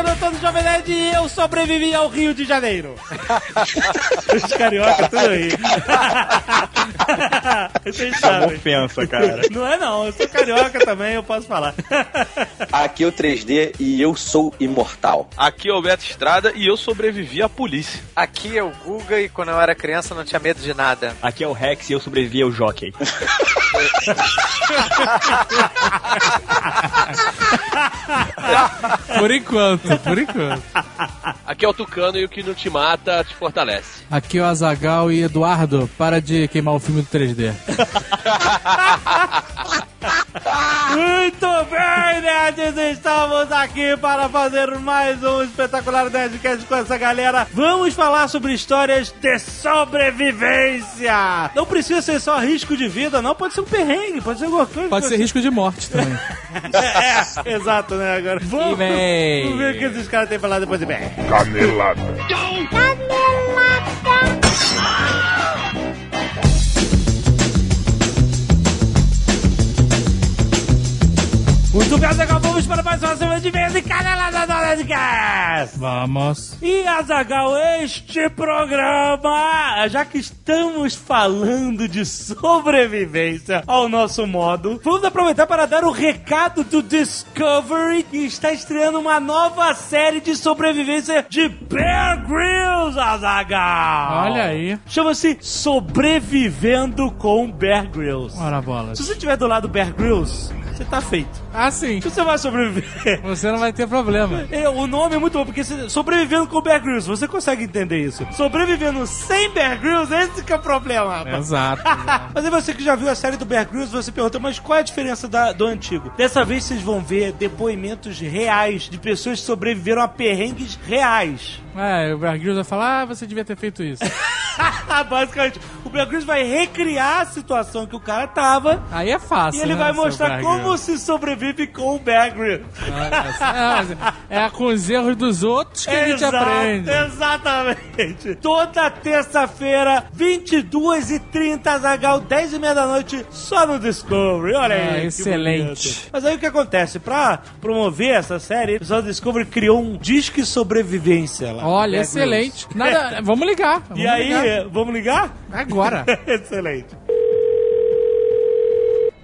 Alexandre Antônio Jovem Nerd e eu sobrevivi ao Rio de Janeiro. Os carioca, tudo aí. Vocês sabem. Ofensa, cara. Não é não, eu sou carioca também, eu posso falar. Aqui é o 3D e eu sou imortal. Aqui é o Beto Estrada e eu sobrevivi à polícia. Aqui é o Guga e quando eu era criança não tinha medo de nada. Aqui é o Rex e eu sobrevivi ao Jockey. Por enquanto, por enquanto. Aqui é o Tucano e o que não te mata te fortalece. Aqui é o Azagal e Eduardo, para de queimar o filme do 3D. Muito bem, nerds! Estamos aqui para fazer mais um espetacular Nerdcast com essa galera. Vamos falar sobre histórias de sobrevivência. Não precisa ser só risco de vida, não. Pode ser um perrengue, pode ser alguma coisa. Pode ser risco de morte também. É, é, exato, né? Agora vamos, vamos ver o que esses caras têm pra falar depois de bem. Canelada. Muito bem, Azaghal, vamos para mais uma semana de vez e canelada do Nerdcast. Vamos. E Azagal, este programa, já que estamos falando de sobrevivência ao nosso modo, vamos aproveitar para dar o recado do Discovery que está estreando uma nova série de sobrevivência de Bear Grylls, Azagal. Olha aí. Chama-se Sobrevivendo com Bear Grylls. Ora bola. Se você estiver do lado do Bear Grylls, você tá feito. Ah, sim. Você vai sobreviver. Você não vai ter problema. É, o nome é muito bom, porque sobrevivendo com Bear Grylls, você consegue entender isso. Sobrevivendo sem Bear Grylls, esse que é o problema. rapaz. Exato. exato. Mas aí você que já viu a série do Bear Grylls, você pergunta, mas qual é a diferença da- do antigo? Dessa vez vocês vão ver depoimentos reais de pessoas que sobreviveram a perrengues reais. É, o Bear Grylls vai falar, ah, você devia ter feito isso. Basicamente, o Bear Grylls vai recriar a situação que o cara tava Aí é fácil, e ele né, vai mostrar como se sobrevive com o Bear Grylls. É, é, é com os erros dos outros que a gente Exato, aprende. Exatamente. Toda terça-feira, 22h30, Zagal, 10h30 da noite, só no Discovery. Olha aí. Ah, que excelente. Mas aí o que acontece? Pra promover essa série, o pessoal do Discovery criou um disque sobrevivência lá. Olha, excelente. Nada, vamos ligar. Vamos E aí, ligar. vamos ligar? Agora. excelente.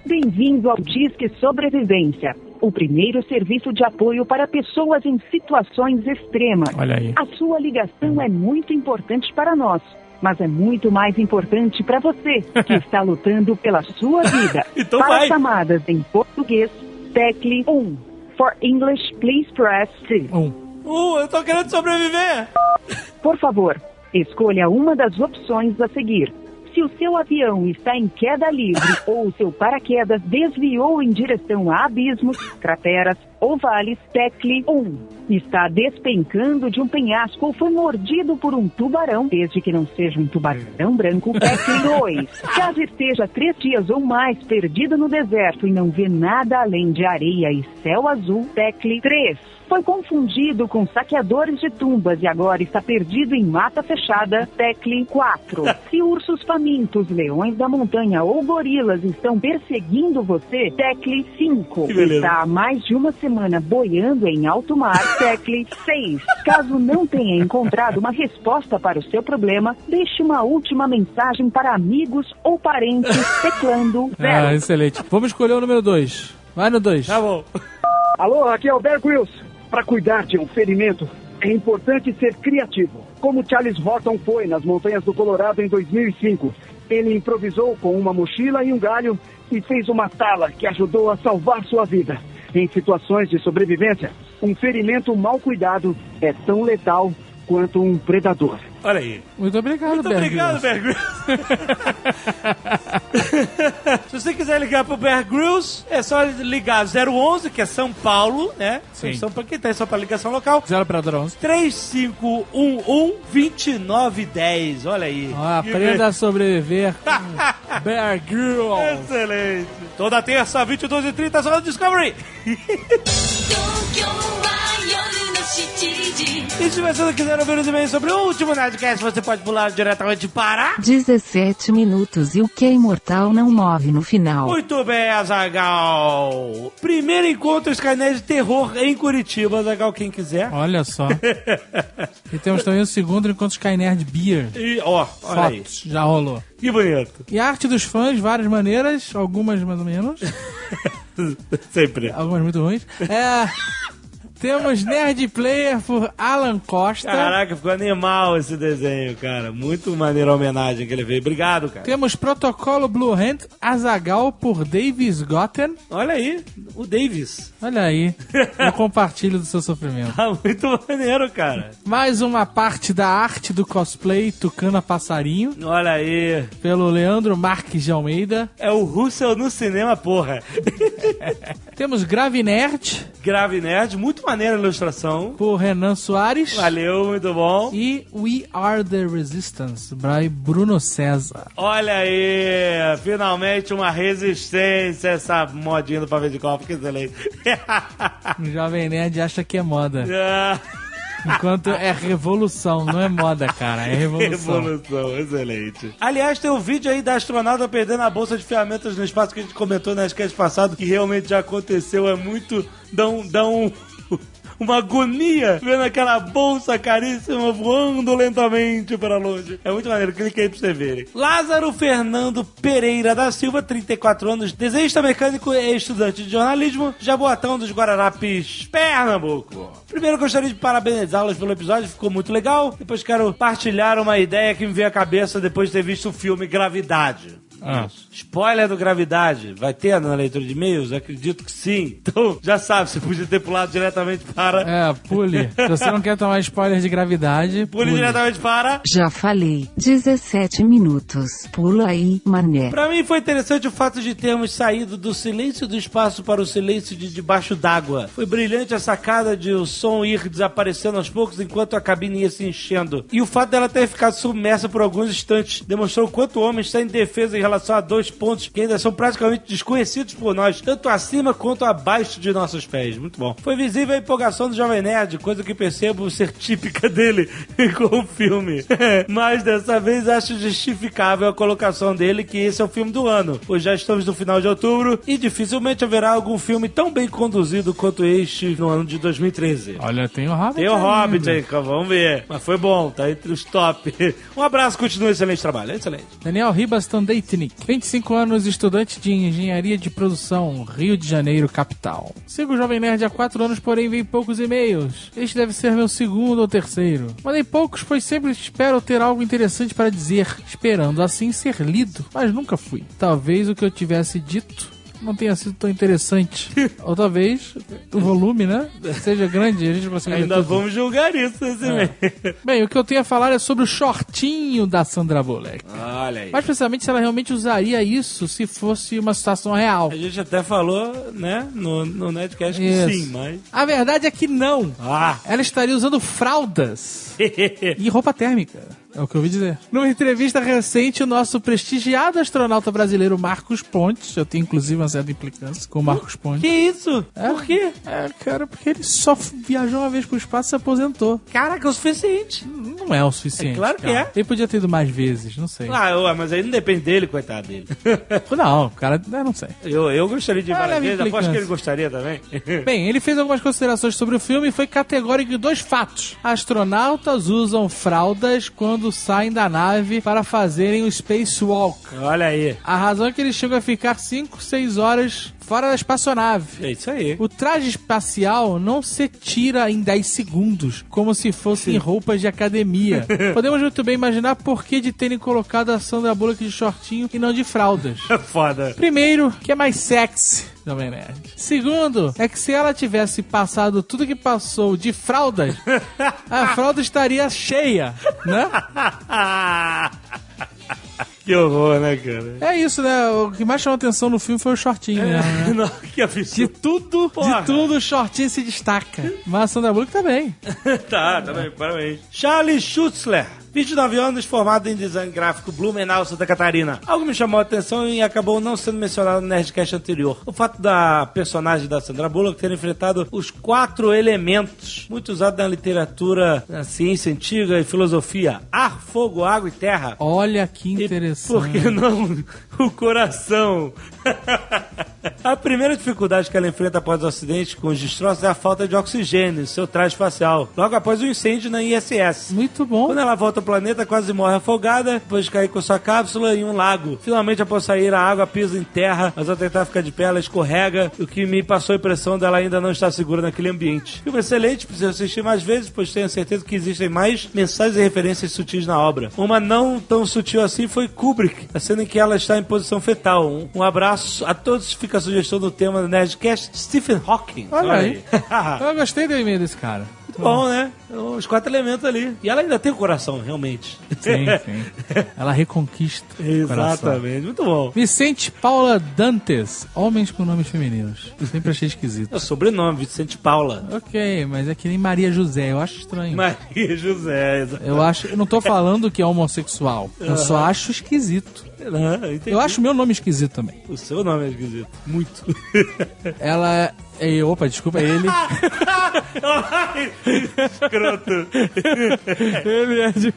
Bem-vindo ao Disque Sobrevivência, o primeiro serviço de apoio para pessoas em situações extremas. Olha aí. A sua ligação é muito importante para nós, mas é muito mais importante para você, que está lutando pela sua vida. Então para vai. chamadas em português, tecle 1. For English, please press 2. Um. Uh, eu tô querendo sobreviver. Por favor, escolha uma das opções a seguir. Se o seu avião está em queda livre ou o seu paraquedas desviou em direção a abismos, crateras ou vales, tecle 1. Está despencando de um penhasco ou foi mordido por um tubarão, desde que não seja um tubarão branco, tecle 2. Caso esteja três dias ou mais perdido no deserto e não vê nada além de areia e céu azul, tecle 3. Foi confundido com saqueadores de tumbas e agora está perdido em mata fechada, tecle 4. Se ursos famintos, leões da montanha ou gorilas estão perseguindo você, tecle 5. Que beleza. Está há mais de uma semana boiando em alto mar, tecle 6. Caso não tenha encontrado uma resposta para o seu problema, deixe uma última mensagem para amigos ou parentes, teclando 0. Ah, excelente. Vamos escolher o número 2. Vai no 2. Tá bom. Alô, aqui é o Bear Grylls. Para cuidar de um ferimento, é importante ser criativo. Como Charles Horton foi nas montanhas do Colorado em 2005. Ele improvisou com uma mochila e um galho e fez uma tala que ajudou a salvar sua vida. Em situações de sobrevivência, um ferimento mal cuidado é tão letal quanto um predador. Olha aí. Muito obrigado, Muito Bear obrigado. Bear Grylls. Se você quiser ligar pro Bear Grylls, é só ligar 011, que é São Paulo, né? Sim. São para quem tá só para ligação local. 0 operador 11. 3511-2910. Olha aí. Ah, Que aprenda a sobreviver com Bear Grylls. Excelente. Toda terça, 22h30, só no Discovery. E se você não quiser ouvir os e-mails sobre o último Nerdcast, você pode pular diretamente para... 17 minutos e o que é imortal não move no final. Muito bem, Azagal. Primeiro encontro Skynet de terror em Curitiba, Azagal, quem quiser. Olha só. e temos também o segundo encontro Skynet Beer. E, ó, Fotos, já rolou. Que bonito. E a arte dos fãs, várias maneiras, algumas mais ou menos. Sempre. Algumas muito ruins. É... Temos Nerd Player por Alan Costa. Caraca, ficou animal esse desenho, cara. Muito maneira a homenagem que ele fez. Obrigado, cara. Temos Protocolo Blue Hand Azagal por Davis Gotten. Olha aí, o Davis. Olha aí, eu compartilho do seu sofrimento. Tá muito maneiro, cara. Mais uma parte da arte do cosplay Tucana Passarinho, Olha aí. pelo Leandro Marques de Almeida. É o Russell no cinema, porra. Temos Grave Nerd Grave Nerd, muito maneira a ilustração. por Renan Soares. Valeu, muito bom. E We Are the Resistance, by Bruno César. Olha aí, finalmente uma resistência essa modinha do pavê de copo, que excelente. O Jovem Nerd acha que é moda. Enquanto é revolução, não é moda, cara. É revolução. Revolução, excelente. Aliás, tem um vídeo aí da astronauta perdendo a bolsa de ferramentas no espaço que a gente comentou na sketch passado, que realmente já aconteceu. É muito. dá um. Dá um uma agonia vendo aquela bolsa caríssima voando lentamente para longe. É muito maneiro, clique aí pra você verem. Lázaro Fernando Pereira da Silva, 34 anos, desenhista mecânico e estudante de jornalismo, Jaboatão dos Guararapes, Pernambuco. Primeiro gostaria de parabenizá-los pelo episódio, ficou muito legal. Depois quero partilhar uma ideia que me veio à cabeça depois de ter visto o filme Gravidade. Ah. Spoiler do Gravidade. Vai ter na leitura de e-mails? Acredito que sim. Então, já sabe, você podia ter pulado diretamente para. É, pule. Se você não quer tomar spoiler de gravidade, Pule pule. diretamente para. Já falei. 17 minutos. Pula aí, mané. Pra mim foi interessante o fato de termos saído do silêncio do espaço para o silêncio de debaixo d'água. Foi brilhante a sacada de o som ir desaparecendo aos poucos enquanto a cabine ia se enchendo. E o fato dela ter ficado submersa por alguns instantes demonstrou o quanto o homem está indefeso em relação a dois pontos que ainda são praticamente desconhecidos por nós, tanto acima quanto abaixo de nossos pés. Muito bom. Foi visível a empolgação do Jovem Nerd, coisa que percebo ser típica dele com o filme. Mas dessa vez acho justificável a colocação dele que esse é o filme do ano, pois já estamos no final de outubro e dificilmente haverá algum filme tão bem conduzido quanto este no ano de 2013. Olha, tem o Hobbit. Tem o ainda. Hobbit aí, vamos ver. Mas foi bom, tá entre os top. Um abraço, continua excelente trabalho, excelente. Daniel Ribas Tandeitnik, 25 anos, estudante de engenharia de produção, Rio de Janeiro, capital. Sigo o Jovem Nerd há 4 anos, porém veio poucos e-mails. Este deve ser meu segundo ou terceiro. Mandei poucos, pois sempre espero ter algo interessante para dizer, esperando assim ser lido, mas nunca fui. Talvez o que eu tivesse dito não tenha sido tão interessante. ou talvez o volume, né? Seja grande a gente ler Ainda tudo. vamos julgar isso esse mês. Bem, o que eu tenho a falar é sobre o shortinho da Sandra Bullock. Olha aí. Mais precisamente se ela realmente usaria isso se fosse uma situação real. A gente até falou, né, no, no Netcast que Isso. sim, mas. A verdade é que não. Ah! Ela estaria usando fraldas e roupa térmica. É o que eu ouvi dizer. Numa entrevista recente, o nosso prestigiado astronauta brasileiro Marcos Pontes, eu tenho inclusive uma certa implicância com o Marcos Pontes. que isso? É? Por quê? É, cara, porque ele só viajou uma vez pro espaço e se aposentou. Caraca, é o suficiente. Não é o suficiente. É claro que cara. é. Ele podia ter ido mais vezes, não sei. Ah, mas aí não depende dele, coitado dele. Não, o cara, eu não sei. Eu, eu gostaria de ir Ah, várias vezes, aposto que ele gostaria também. Bem, ele fez algumas considerações sobre o filme e foi categórico em dois fatos. Astronautas usam fraldas quando saem da nave para fazerem o spacewalk. Olha aí. A razão é que eles chegam a ficar 5, 6 horas fora da espaçonave. É isso aí. O traje espacial não se tira em 10 segundos, como se fossem roupas de academia. Podemos muito bem imaginar por que de terem colocado a Sandra Bullock de shortinho e não de fraldas. É foda. Primeiro, que é mais sexy. Jovem Nerd. Segundo, é que se ela tivesse passado tudo que passou de fraldas, a fralda estaria cheia, né? que horror, né, cara? É isso, né? O que mais chamou atenção no filme foi o shortinho, né? Não, que De absurdo. tudo, Porra. de tudo, o shortinho se destaca. Mas a Sandra Bullock tá bem. tá, tá bem, parabéns. Charlie Schutzler. 29 anos, formado em design gráfico, Blumenau, Santa Catarina. Algo me chamou a atenção e acabou não sendo mencionado no Nerdcast anterior. O fato da personagem da Sandra Bullock ter enfrentado os quatro elementos, muito usados na literatura, na ciência antiga e filosofia: ar, fogo, água e terra. Olha que interessante. Por que não o coração? A primeira dificuldade que ela enfrenta após o acidente com os destroços é a falta de oxigênio em seu traje espacial, logo após o incêndio na ISS. Muito bom. Quando ela volta ao planeta, quase morre afogada, depois de cair com sua cápsula em um lago. Finalmente, após sair, a água pisa em terra, mas ao tentar ficar de pé, ela escorrega, o que me passou a impressão dela ainda não estar segura naquele ambiente. Filme excelente, preciso assistir mais vezes, pois tenho certeza que existem mais mensagens e referências sutis na obra. Uma não tão sutil assim foi Kubrick, a cena em que ela está em posição fetal. Um, um abraço a todos, fica a sugestão do tema do Nerdcast, Stephen Hawking. Olha aí. Eu gostei do e-mail desse cara. Muito bom, né? Os quatro elementos ali. E ela ainda tem o coração, realmente. Sim, sim. Ela reconquista. Exatamente, muito bom. Vicente Paula Dantes. Homens com nomes femininos. Sempre achei esquisito. É o sobrenome, Vicente Paula. Ok, mas é que nem Maria José. Eu acho estranho. Maria José. exatamente. Eu acho. Eu não tô falando que é homossexual. Eu só acho esquisito. Não. Eu acho meu nome esquisito também. O seu nome é esquisito. Muito. Ela é. Opa, desculpa, ele. Ai, Escroto. ele é de.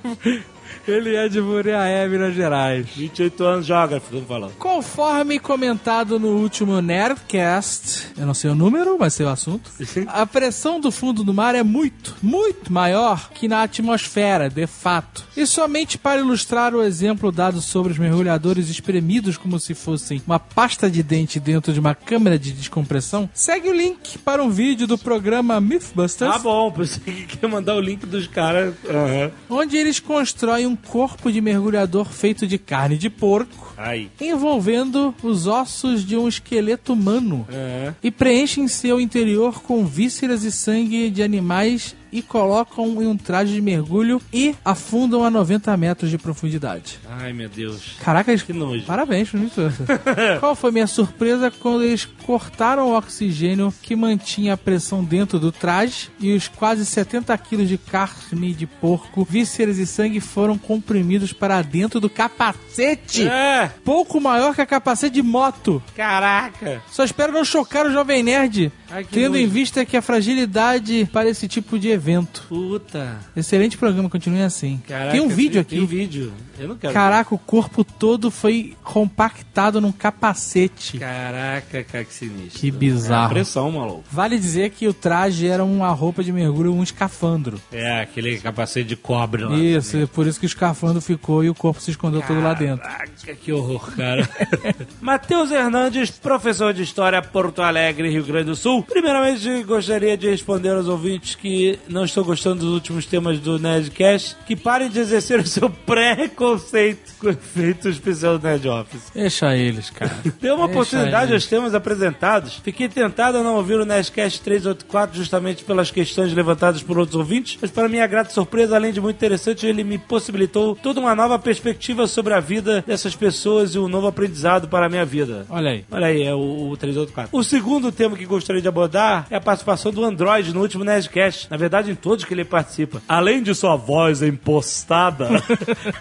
Ele é de Muriaé, Minas Gerais. 28 anos, geógrafo, estamos falando. Conforme comentado no último Nerdcast, eu não sei o número, mas sei o assunto, a pressão do fundo do mar é muito, muito maior que na atmosfera, de fato. E somente para ilustrar o exemplo dado sobre os mergulhadores espremidos como se fossem uma pasta de dente dentro de uma câmera de descompressão, segue o link para um vídeo do programa Mythbusters. Ah, bom, pensei que ia mandar o link dos caras. Aham. onde eles constroem um corpo de mergulhador feito de carne de porco, Aí. envolvendo os ossos de um esqueleto humano, É. e preenchem seu interior com vísceras e sangue de animais e colocam em um traje de mergulho e afundam a 90 metros de profundidade. Ai, meu Deus. Caraca, eles... Que nojo. Parabéns, bonito. Qual foi minha surpresa quando eles cortaram o oxigênio que mantinha a pressão dentro do traje e os quase 70 quilos de carne de porco, vísceras e sangue foram comprimidos para dentro do capacete. É. Pouco maior que a capacete de moto. Caraca. Só espero não chocar o Jovem Nerd, Ai, tendo em nojo. vista que a fragilidade para esse tipo de evento. Puta. Excelente programa, continue assim. Caraca, tem um vídeo aqui. Tem um vídeo. Eu não quero. Caraca, o corpo todo foi compactado num capacete. ver. Caraca, cara, que sinistro. Que É bizarro. pressão, maluco. Vale dizer que o traje era uma roupa de mergulho, um escafandro. É, aquele capacete de cobre lá. Isso, é por isso que o escafandro ficou e o corpo se escondeu todo lá dentro. Caraca, que horror, cara. Matheus Hernandes, professor de História, Porto Alegre, Rio Grande do Sul. Primeiramente, gostaria de responder aos ouvintes que não estão gostando dos últimos temas do Nerdcast, que parem de exercer o seu preconceito com o efeito especial do Nerd Office. Deixa eles, cara. Deu uma Deixa oportunidade eles. aos temas apresentados. Fiquei tentado a não ouvir o Nerdcast 384 justamente pelas questões levantadas por outros ouvintes, mas para minha grata surpresa, além de muito interessante, ele me possibilitou toda uma nova perspectiva sobre a vida dessas pessoas e um novo aprendizado para a minha vida. Olha aí. Olha aí, é o, o 384. O segundo tema que gostaria de abordar é a participação do Android no último Nerdcast. Na verdade, em todos que ele participa. Além de sua voz impostada,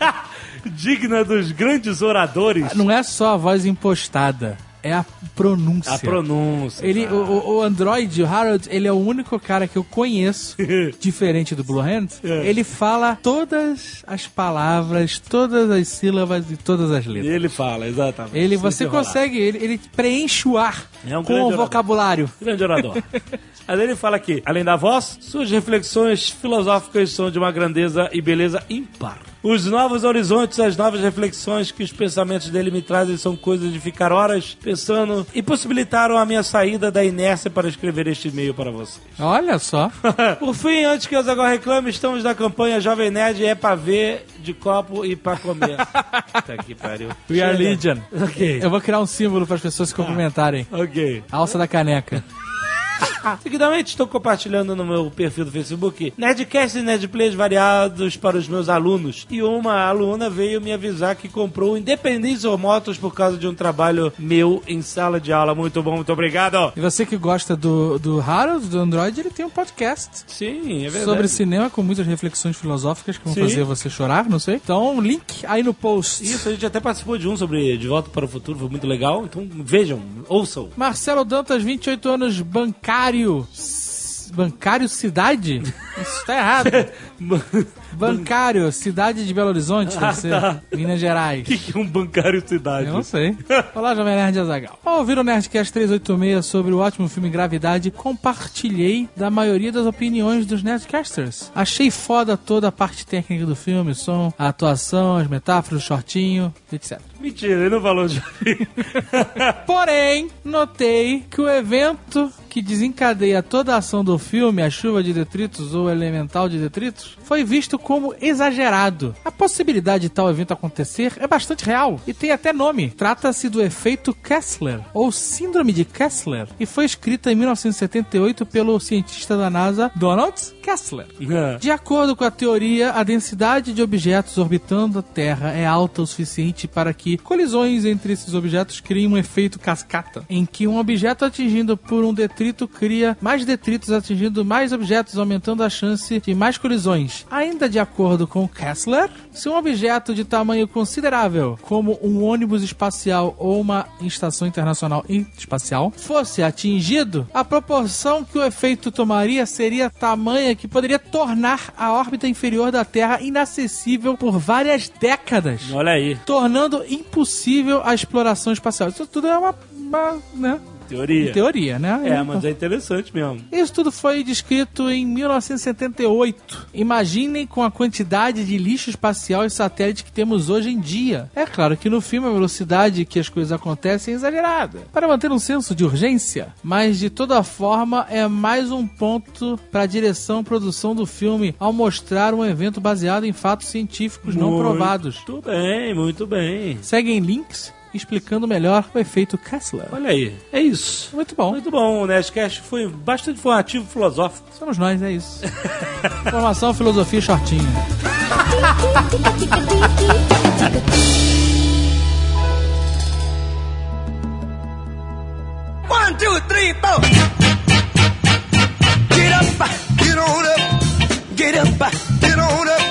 digna dos grandes oradores. Não é só a voz impostada, é a pronúncia. A pronúncia. Ele, o, o- o Android, o Harold, ele é o único cara que eu conheço, diferente do Blue Hand. É. Ele fala todas as palavras, todas as sílabas e todas as letras. Ele fala, exatamente. Ele, você consegue, ele, ele preenche o ar É um com o orador. vocabulário. Grande orador. Mas ele fala aqui, além da voz, suas reflexões filosóficas são de uma grandeza e beleza ímpar. Os novos horizontes, as novas reflexões que os pensamentos dele me trazem são coisas de ficar horas pensando e possibilitaram a minha saída da inércia para escrever este e-mail para vocês. Olha só. Por fim, antes que eu agora reclame, estamos na campanha Jovem Nerd é pra ver de copo e pra comer. Puta que pariu. We are. Legion. Ok. Eu vou criar um símbolo para as pessoas se cumprimentarem. Ok. Alça da caneca. Seguidamente, estou compartilhando no meu perfil do Facebook Nerdcast e Nerdplays variados para os meus alunos. E uma aluna veio me avisar que comprou Independência Motos por causa de um trabalho meu em sala de aula. Muito bom, muito obrigado. E você que gosta do, do Harold, do Android, ele tem um podcast. Sim, é verdade. Sobre cinema com muitas reflexões filosóficas que vão Sim. fazer você chorar, não sei. Então, link aí no post. Isso, a gente até participou de um sobre De Volta para o Futuro, foi muito legal. Então vejam, ouçam. Marcelo Dantas, 28 anos, bancário. S- Bancário Cidade? Isso tá errado. Bancário, cidade de Belo Horizonte, deve ser. Ah, tá. Minas Gerais. O que, que é um bancário cidade? Eu não sei. Olá, Jovem Nerd Azagal. Ao ouvir o Nerdcast 386 sobre o ótimo filme Gravidade, compartilhei da maioria das opiniões dos Nerdcasters. Achei foda toda a parte técnica do filme, o som, a atuação, as metáforas, o shortinho, etc. Mentira, ele não falou de. Porém, notei que o evento que desencadeia toda a ação do filme, a chuva de detritos ou elemental de detritos, foi visto como exagerado. A possibilidade de tal evento acontecer é bastante real e tem até nome. Trata-se do efeito Kessler, ou Síndrome de Kessler, e foi escrita em 1978 pelo cientista da NASA Donald Kessler. De acordo com a teoria, a densidade de objetos orbitando a Terra é alta o suficiente para que colisões entre esses objetos criem um efeito cascata, em que um objeto atingido por um detrito cria mais detritos atingindo mais objetos, aumentando a chance de mais colisões. Ainda de acordo com Kessler, se um objeto de tamanho considerável, como um ônibus espacial ou uma estação internacional espacial, fosse atingido, a proporção que o efeito tomaria seria tamanha que poderia tornar a órbita inferior da Terra inacessível por várias décadas, Olha aí, tornando impossível a exploração espacial. Isso tudo é uma, uma né? Teoria. teoria, né? É, mas é interessante mesmo. Isso tudo foi descrito em 1978. Imaginem com a quantidade de lixo espacial e satélite que temos hoje em dia. É claro que no filme a velocidade que as coisas acontecem é exagerada, para manter um senso de urgência, mas de toda forma é mais um ponto para a direção e produção do filme ao mostrar um evento baseado em fatos científicos não provados. Muito bem, muito bem. Seguem links explicando melhor o efeito Kessler. Olha aí, é isso. Muito bom. Muito bom, o Nerdcast foi bastante informativo, filosófico. Somos nós, é isso. Informação, filosofia shortinho. One, two, three, four. Get up, get on up, get up.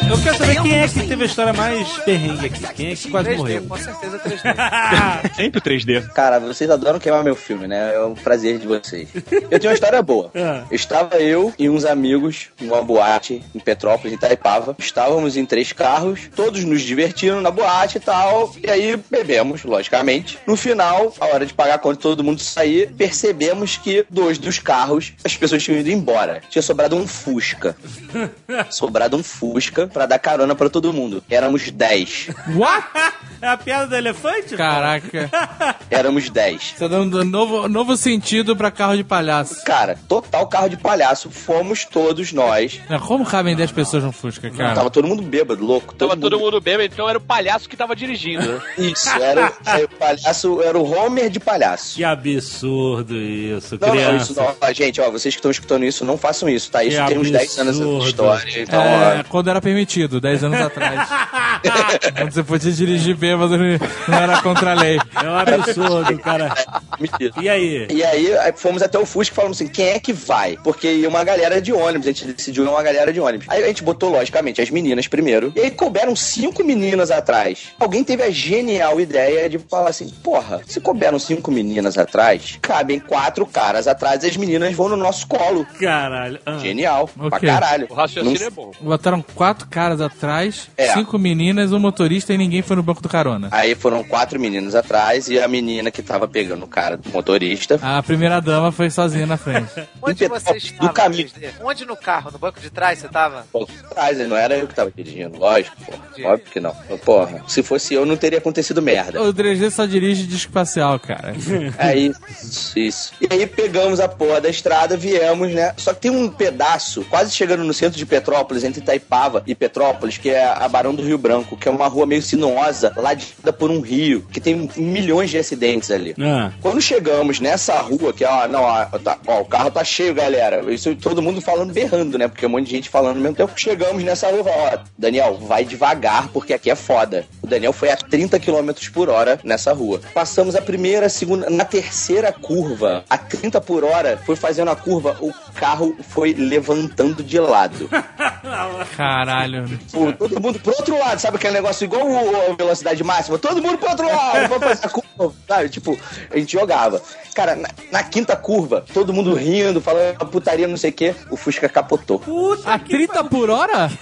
Eu quero saber quem é que teve a história mais perrengue aqui. Quem é que quase 3D, morreu? com certeza 3D. Sempre o 3D. Cara, vocês adoram queimar meu filme, né? É um prazer de vocês. Eu tenho uma história boa. Ah. Estava eu e uns amigos numa boate em Petrópolis, em Itaipava. Estávamos em três carros, todos nos divertindo na boate e tal. E aí bebemos, logicamente. No final, a hora de pagar a conta, todo mundo sair, percebemos que dois dos carros, as pessoas tinham ido embora. Tinha sobrado um Fusca. sobrado um Fusca pra dar carona pra todo mundo. Éramos 10. What? É a piada do elefante? Caraca. Éramos 10. Tá dando novo, novo sentido pra carro de palhaço. Cara, total carro de palhaço. Fomos todos nós. Não, Como cabem 10 pessoas no Fusca, cara? Tava todo mundo bêbado, louco. Tava todo mundo bêbado, então era o palhaço que tava dirigindo? Isso, era, era o palhaço, era o Homer de palhaço. Que absurdo isso, Não, não, criança. isso não. Gente, ó, vocês que estão escutando isso, não façam isso, tá? Isso Que tem uns 10 anos de absurdo. história. Então, É, ó, quando era permitido, 10 anos atrás. quando você podia dirigir bêbado, não era contra a lei. É um absurdo, cara. mentira. E aí? E aí, fomos até o Fusca e falamos assim, quem é que vai? Porque ia uma galera de ônibus, a gente decidiu ir uma galera de ônibus. Aí a gente botou, logicamente, as meninas primeiro. E aí couberam cinco meninas atrás. Alguém teve a genial ideia de falar assim, porra, se couberam cinco meninas atrás, cabem quatro caras atrás e as meninas vão no nosso colo. Caralho. Ah. Genial, O pra caralho. O raciocínio Não- é bom. Botaram quatro caras atrás, É. cinco meninas, um motorista e ninguém foi no banco do carona. Aí foram quatro meninas atrás e a menina que tava pegando o cara do motorista. A primeira dama foi sozinha na frente. Onde você estava? caminho. 3D? Onde no carro? No banco de trás você tava? Pô, atrás, não era eu que tava dirigindo, lógico, porra. Óbvio que não. Porra, se fosse eu, não teria acontecido merda. O 3D só dirige disco espacial, cara. É isso, isso. E aí pegamos a porra da estrada, viemos, né? Só que tem um pedaço, quase chegando no centro de Petrópolis, entre Itaipava e Petrópolis, que é a Barão do Rio Branco, que é uma rua meio sinuosa, ladeada por um rio, que tem milhões de acidentes ali. Ah. Quando chegamos nessa rua, que ó, não, ó, tá- ó, o carro tá cheio, galera. Isso todo mundo falando berrando, né? Porque um monte de gente falando ao mesmo tempo. Chegamos nessa rua, ó, Daniel, vai devagar, porque aqui é foda. O Daniel foi a 30 km por hora nessa rua. Passamos a primeira, a segunda, na terceira curva, a 30 por hora, foi fazendo a curva, o carro foi levantando de lado. Caralho. Pô, todo mundo pro outro lado, sabe aquele negócio igual o, o velocidade máxima? Todo mundo pro outro lado, vamos fazer a curva, sabe? Tipo, a gente jogava. Cara, na, na quinta curva, todo mundo rindo, falando putaria, não sei o quê, o Fusca capotou. Puta A 30 por hora?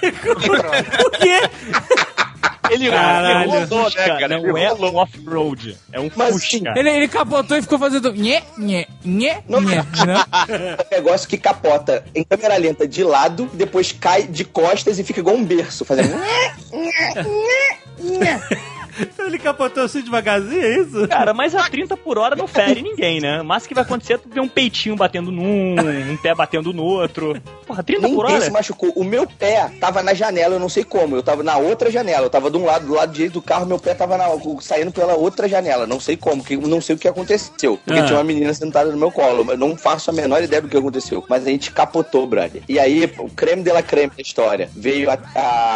Por quê? Ele Caralho. rodou, né, cara? não Ele é rolou. um off-road. É um Mas, Fusca. Ele, ele capotou e ficou fazendo nhé, nhé, nhé, Não. nhé. né? É um negócio que capota em câmera lenta de lado, depois cai de costas e fica igual um berço, fazendo. Ele capotou assim devagarzinho, é isso? Cara, mas a 30 por hora não fere ninguém, né? Mas o que vai acontecer é tu ver um peitinho batendo num, um pé batendo no outro. Porra, 30 por Ninguém se hora? machucou. O meu pé tava na janela, eu não sei como. Eu tava na outra janela. Eu tava de um lado, do lado direito do carro, meu pé tava na- saindo pela outra janela. Não sei como, que, não sei o que aconteceu. Porque Ah. tinha uma menina sentada no meu colo. Eu não faço a menor ideia do que aconteceu. Mas a gente capotou, brother. E aí, o creme de la creme da história. Veio a,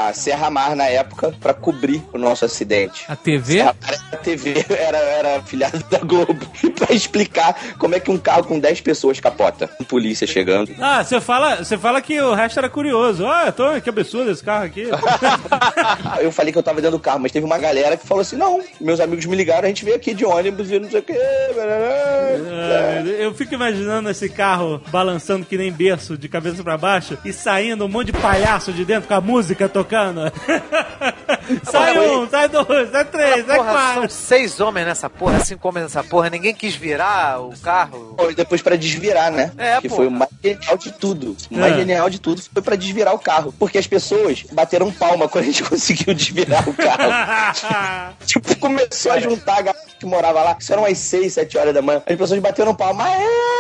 a Serra Mar na época pra cobrir o nosso acidente. A TV? Era TV era, era filiado da Globo. pra explicar como é que um carro com 10 pessoas capota. Polícia chegando. Ah, você fala, você fala que o resto era curioso. Ah, tô, que absurdo esse carro aqui. Eu falei que eu tava dentro do carro, mas teve uma galera que falou assim: não, meus amigos me ligaram, a gente veio aqui de ônibus e não sei o quê. Ah, Eu fico imaginando esse carro balançando que nem berço de cabeça pra baixo e saindo um monte de palhaço de dentro com a música tocando. sai um, sai dois, sai três, sai Porra, quatro. são seis homens nessa porra, cinco homens nessa porra. Ninguém quis virar o carro. Foi depois pra desvirar, né? É, que pô. foi o mais genial de tudo. O mais É. genial de tudo foi pra desvirar o carro. Porque as pessoas bateram palma quando a gente conseguiu desvirar o carro. tipo, começou a juntar a galera que morava lá. Isso eram umas 6, 7 horas da manhã. As pessoas bateram palma. Aê!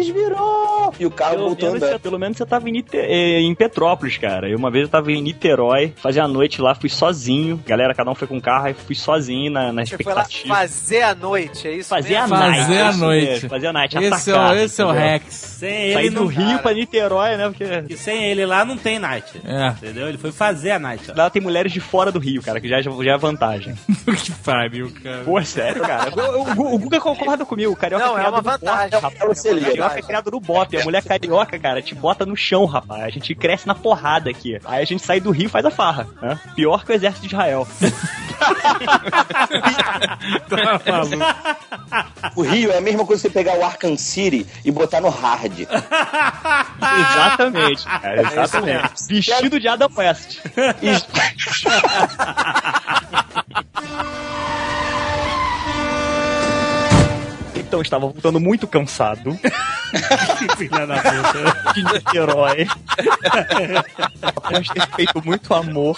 Desvirou! E o carro Pelo voltou menos, andando. pelo menos você tava em, Nite- eh, em Petrópolis, cara. Eu uma vez eu tava em Niterói, fazia a noite lá, fui sozinho. Galera, cada um foi com um carro, aí fui sozinho na, na Você foi lá expectativa. fazer a noite, é isso Fazer a night. Fazer a noite. Fazer a night. Esse é, atacado, o, esse é o? Rex. Sem Saí ele do Rio pra Niterói, né? Porque Que sem ele lá não tem night. É. Entendeu? Ele foi fazer a night. ó. lá tem mulheres de fora do Rio, cara, que já, já é vantagem. que pariu, cara. Pô, sério, cara. O, o, o Guga concorda comigo, o carioca Não, é uma vantagem. Bote, rapaz. É você, Carioca é criado no bote. A mulher carioca, cara, te bota no chão, rapaz. A gente cresce na porrada aqui. Aí a gente sai do Rio e faz a farra. Né? Pior que o exército de Israel. O Rio é a mesma coisa que você pegar o Arkham City e botar no hard. exatamente, cara, exatamente. Vestido de Adam West. Então, estava voltando muito cansado Filha da puta. de Niterói. Após ter feito muito amor.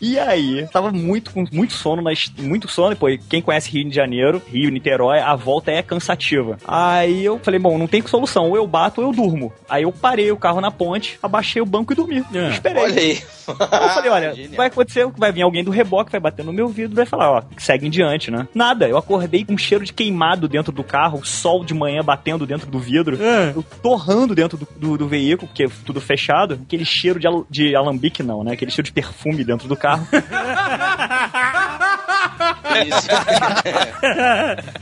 E aí, tava muito com muito sono, nas, muito sono, e pô, quem conhece Rio de Janeiro, Rio, Niterói, a volta é cansativa. Aí eu falei, bom, não tem solução, ou eu bato ou eu durmo. Aí eu parei o carro na ponte, abaixei o banco e dormi. É. Esperei. Olha aí. Eu falei, olha, vai acontecer, vai vir alguém do reboque, vai bater no meu vidro, vai falar, ó, segue em diante, né? Nada, eu acordei com um cheiro de queimado dentro do carro, sol de manhã batendo dentro do vidro, É. torrando dentro do, do, do veículo, porque é tudo fechado, aquele cheiro de, al- de alambique não, né? Aquele cheiro de perfume dentro do carro.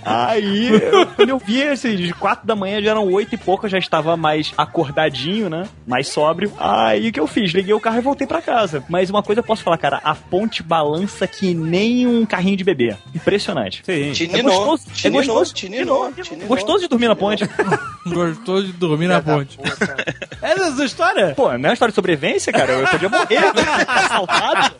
Aí, eu- quando eu vi assim, de quatro da manhã já eram oito e pouco, eu já estava mais acordadinho, né? Mais sóbrio. Aí o que eu fiz? Liguei o carro e voltei pra casa. Mas uma coisa eu posso falar, cara, a ponte balança que nem um carrinho de bebê. Impressionante. Sim. Tininou, É gostoso, é gostoso. tininou, tininou. Gostoso de dormir na ponte. Gostou de dormir na ponte. Essa é a sua história? Pô, não é uma história de sobrevivência, cara. Eu podia morrer, assaltado.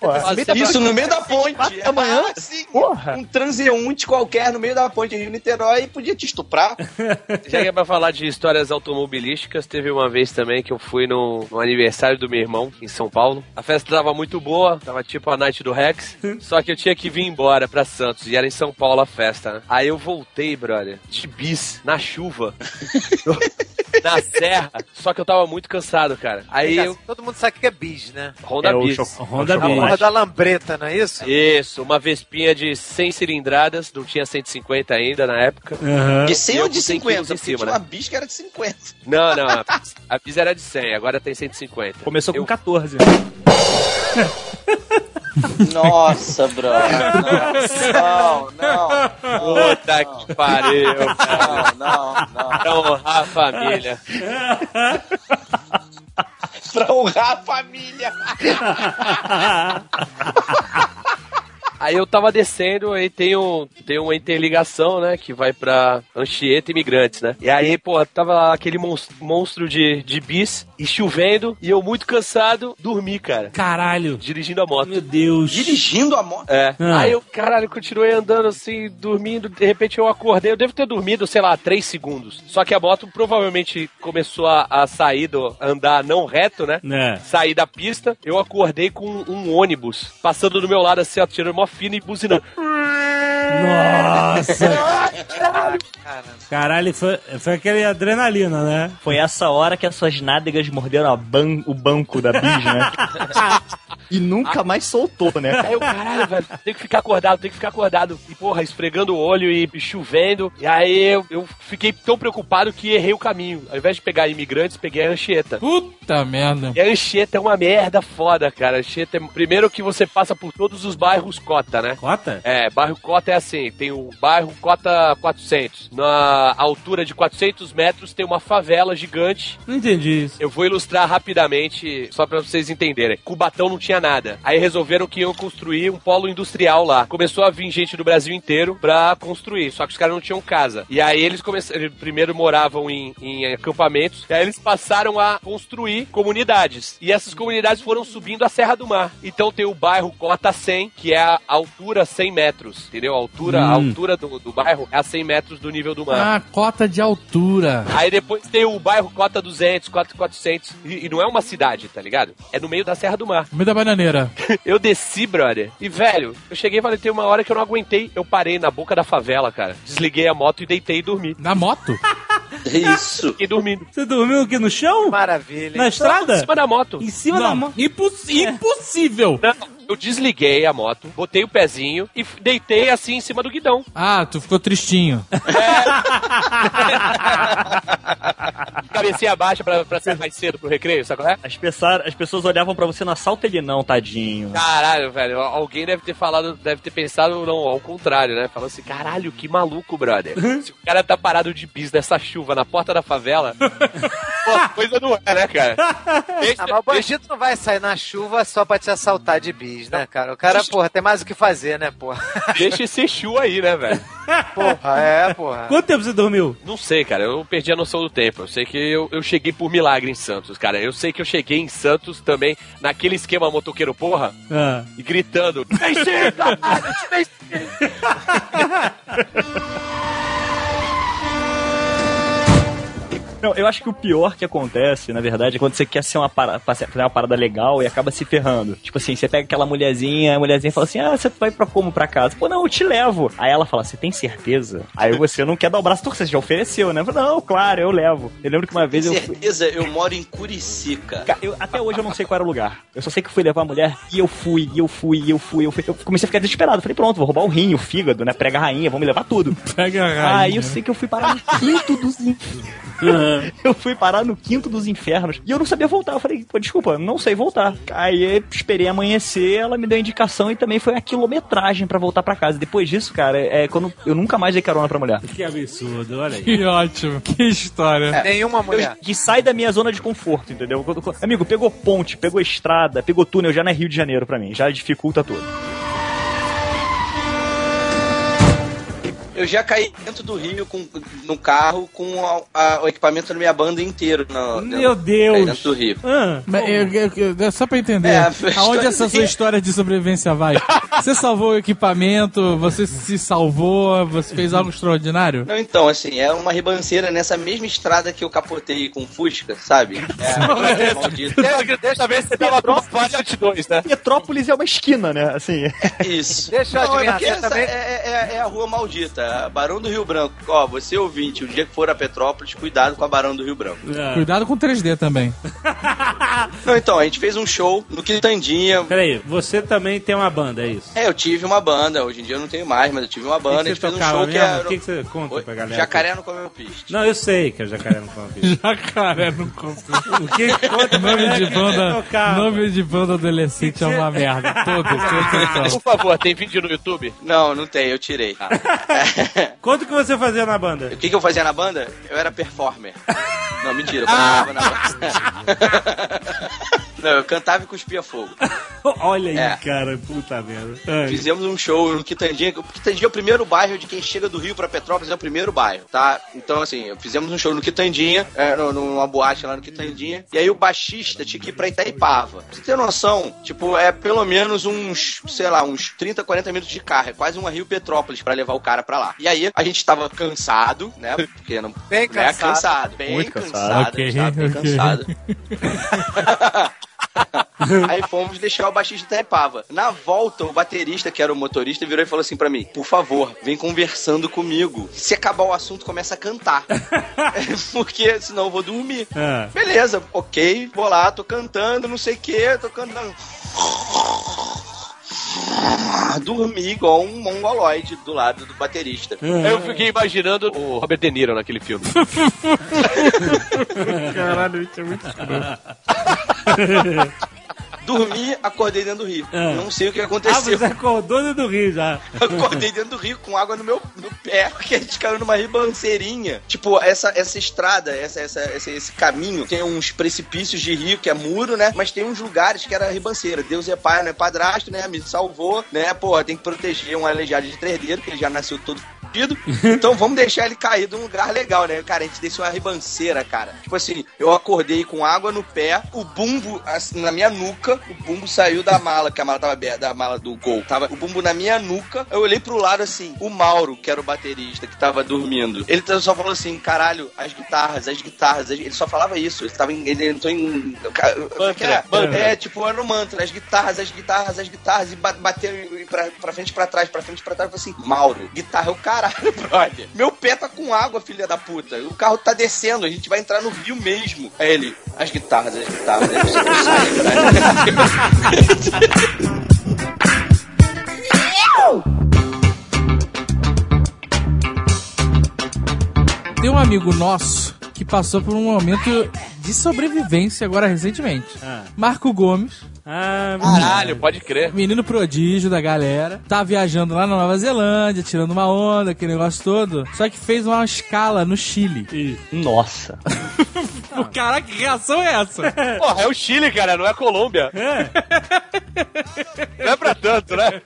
Pô, Isso no meio da ponte. Quatro da manhã? Sim. Porra. Um transeunte qualquer no meio da ponte Rio Niterói podia te estuprar. Já que é pra falar de histórias automobilísticas, teve uma vez também que eu fui no, no aniversário do meu irmão, em São Paulo. A festa tava muito boa, tava tipo a night do Rex, só que eu tinha que vir embora pra Santos, e era em São Paulo a festa, né? Aí eu voltei, brother, de bis, na chuva. na serra, só que eu tava muito cansado, cara. Aí eu. Todo mundo sabe o que é bis, né? Honda É Bis. cho- Honda o A Bis. porra da lambreta, não é isso? Isso, uma Vespinha de 100 cilindradas, não tinha 150 ainda na época. Aham. De 100 E eu ou de com 100 50? quilos em Porque cima, tinha né? uma bicha que era de 50. Não, não, a, a Bis era de 100, agora tem 150. Começou com Eu- 14. Nossa, brother. Não, não, não. Puta que pariu. Não, não, não. Pra honrar a família. Pra honrar a família. Aí eu tava descendo, aí tem, um, tem uma interligação, né? Que vai pra Anchieta e Imigrantes, né? E aí, pô, tava lá aquele mons- monstro de, de bis e chovendo, e eu muito cansado, dormi, cara. Caralho. Dirigindo a moto. Meu Deus. Dirigindo a moto. É. Ah. Aí eu, caralho, continuei andando assim, dormindo. De repente eu acordei. Eu devo ter dormido, sei lá, três segundos. Só que a moto provavelmente começou a, a sair do. andar não reto, né? É. Saí da pista, eu acordei com um ônibus passando do meu lado assim, ó, tirando mó fina e buzinando. Nossa. Caralho, foi, foi aquele adrenalina, né? Foi essa hora que as suas nádegas morderam a ban- o banco da bis, né? e nunca mais soltou, né? Aí eu, caralho, velho, tem que ficar acordado, tem que ficar acordado. E, porra, esfregando o olho e chovendo. E aí eu, eu fiquei tão preocupado que errei o caminho. Ao invés de pegar imigrantes, peguei a Anchieta. Puta merda. E a Anchieta é uma merda foda, cara. A Anchieta é... Primeiro que você passa por todos os bairros Cota, né? Cota? É, bairro Cota é assim, tem o bairro Cota 400. Na altura de 400 metros tem uma favela gigante. Não entendi isso. Eu vou ilustrar rapidamente, só pra vocês entenderem. Cubatão não tinha nada. Aí resolveram que iam construir um polo industrial lá. Começou a vir gente do Brasil inteiro pra construir, só que os caras não tinham casa. E aí eles começaram, eles primeiro moravam em, em acampamentos, e aí eles passaram a construir comunidades. E essas comunidades foram subindo a Serra do Mar. Então tem o bairro Cota 100, que é a altura 100 metros, entendeu? A altura, a Hum. altura do, do bairro é a 100 metros do nível do mar. Ah, cota de altura. Aí depois tem o bairro Cota 200, Cota 400. E, e não é uma cidade, tá ligado? É no meio da Serra do Mar. No meio da bananeira. Eu desci, brother. E, velho, eu cheguei e falei, tem uma hora que eu não aguentei. Eu parei na boca da favela, cara. Desliguei a moto e deitei e dormi. Na moto? Isso. Fiquei dormindo. Você dormiu aqui no chão? Maravilha. Na Em estrada? cima da moto. Em cima da Não, mão. imposs- impossível. Não, eu desliguei a moto, botei o pezinho e deitei assim em cima do guidão. Ah, tu ficou tristinho. Cabecinha baixa pra, pra ser mais cedo pro recreio, sabe qual é? As, pessoas- as pessoas olhavam pra você no assalto ele não, tadinho. Caralho, velho, alguém deve ter falado, deve ter pensado, não, ao contrário, né? Falando assim, caralho, que maluco, brother. Se o cara tá parado de bis nessa chuva na porta da favela, pô, coisa não é, né, cara? Deixa, Ah, mas o bandido não vai sair na chuva só pra te assaltar de bis, né, cara? O cara, porra, tem mais o que fazer, né, porra? deixa esse chu aí, né, velho? Porra, é, porra. Quanto tempo você dormiu? Não sei, cara, eu perdi a noção do tempo. Eu sei que eu, eu cheguei por milagre em Santos, cara. Eu sei que eu cheguei em Santos também, naquele esquema motoqueiro porra, Ah. e gritando: Venci, caralho, Não, eu acho que o pior que acontece, na verdade, é quando você quer ser uma parada, fazer uma parada legal e acaba se ferrando. Tipo assim, você pega aquela mulherzinha, a mulherzinha fala assim: Ah, você vai pra como pra casa? Pô, não, eu te levo. Aí ela fala: Você tem certeza? Aí você não quer dar o braço torcer, você já ofereceu, né? Eu falo, não, claro, eu levo. Eu lembro que uma vez eu fui. certeza, eu moro em Curicica. Ca- eu- até hoje eu não sei qual era o lugar. Eu só sei que eu fui levar a mulher e eu fui, e eu fui, e eu fui, eu fui. Eu comecei a ficar desesperado. Falei, pronto, vou roubar o rim, o fígado, né? Prega a rainha, vão me levar tudo. Pega a rainha. Aí eu sei que eu fui parar no quinto dos infernos. Eu fui parar no quinto dos infernos. E eu não sabia voltar. Eu falei, pô, desculpa, não sei voltar. Aí eu esperei amanhecer, ela me deu a indicação e também foi a quilometragem pra voltar pra casa. Depois disso, cara, é quando eu nunca mais dei carona pra mulher. Que absurdo, olha aí. Que ótimo. Que história. Nenhuma mulher. Que sai da minha zona de conforto, entendeu? Amigo, pegou ponte, pegou estrada, pegou túnel, já não é Rio de Janeiro pra mim. Já dificulta tudo. Eu já caí dentro do Rio com, no carro com a- a- o equipamento da minha banda inteiro. No, Meu Deus. dentro do Rio. Ah, eu- eu- eu- só pra entender, É, aonde essa sua história de sobrevivência vai? Você salvou o equipamento, você se salvou, você fez algo extraordinário? Não, então, assim, é uma ribanceira nessa mesma estrada que eu capotei com Fusca, sabe? É, maldito. Deixa, deixa ver se você tava 22, né? Petrópolis é uma esquina, né? Assim. Isso. Deixa eu Não, é adivinhar, também- é, é- é a rua maldita. Alerta, Barão do Rio Branco. Ó, você ouvinte, o dia que for a Petrópolis, cuidado com a Barão do Rio Branco. É. Cuidado com 3D também. Não, então, a gente fez um show no Quitandinha. Peraí, você também tem uma banda, é isso? É, eu tive uma banda, hoje em dia eu não tenho mais, mas eu tive uma banda, O a que gente você fez um show que mesmo? era... O que que você conta Oi? pra galera? Jacaré não comeu piste. Não, eu sei que é o jacaré no Pampis. Jacaré no computador. O que que conta pra Nome galera de que banda, nome de banda adolescente é uma merda. Todos, todos são. Por favor, tem vídeo no YouTube? Não, não tem, eu tirei. Conta o que você fazia na banda. O que, que eu fazia na banda? Eu era performer. Não, mentira, eu cantava na banda. Não, eu cantava e cuspia fogo. Olha aí, É. cara, puta merda. Ai. Fizemos um show no Quitandinha. O Quitandinha é o primeiro bairro de quem chega do Rio pra Petrópolis, é o primeiro bairro, tá? Então, assim, fizemos um show no Quitandinha, é, numa boate lá no Quitandinha. E aí o baixista tinha que ir pra Itaipava. Pra você ter noção, tipo, é pelo menos uns, sei lá, uns 30, 40 minutos de carro. É quase uma Rio Petrópolis pra levar o cara pra lá. E aí a gente tava cansado, né? Porque não. Bem né, cansado. cansado. Bem Muito cansado. cansado. Ok, a gente tava bem ok. cansado. Aí fomos deixar o baixista em Itaipava. Na volta, o baterista, que era o motorista, virou e falou assim pra mim: Por favor, vem conversando comigo. Se acabar o assunto, começa a cantar. Porque senão eu vou dormir. Ah. Beleza, ok, vou lá, tô cantando, não sei o que, tô cantando. Dormi igual um mongoloide do lado do baterista. Eu fiquei imaginando o Robert De Niro naquele filme. Caralho, isso é muito escroto. Dormi, acordei dentro do rio. Ah. Não sei o que Ah, aconteceu. você acordou dentro do Rio já. Acordei dentro do rio com água no meu no pé, porque a gente caiu numa ribanceirinha. Tipo, essa, essa estrada, essa, essa, esse, esse caminho, tem uns precipícios de rio, que é muro, né? Mas tem uns lugares que era ribanceira. Deus é pai, não é padrasto, né? Me salvou, né? Porra, tem que proteger um aleijado de três dedos, que ele já nasceu todo fudido. Então vamos deixar ele cair num lugar legal, né? Cara, a gente desceu uma ribanceira, cara. Tipo assim, eu acordei com água no pé, o bumbo assim, na minha nuca, o bumbo saiu da mala, que a mala tava aberta, da mala do gol. Tava o bumbo na minha nuca. Eu olhei pro lado assim, o Mauro, que era o baterista, que tava dormindo. Ele só falou assim: caralho, as guitarras, as guitarras. as- Ele só falava isso. Ele tava em. Ele entrou em. Mantra, É, mantra. é, tipo, era um mantra, as guitarras, as guitarras, as guitarras, e ba- bateu pra, pra frente e pra trás, pra frente e pra trás, eu falei assim, Mauro, guitarra é o caralho, brother. Meu pé tá com água, filha da puta. O carro tá descendo, a gente vai entrar no rio mesmo. Aí ele, as guitarras, as guitarras, Tem um amigo nosso que passou por um momento de sobrevivência agora recentemente. Ah. Marco Gomes, Ah, Caralho, pode crer. menino prodígio da galera, tá viajando lá na Nova Zelândia, tirando uma onda, aquele negócio todo, só que fez uma escala no Chile. Nossa. Pô, Caraca, que reação é essa? Porra, é o Chile, cara, não é a Colômbia. Não é pra tanto, né?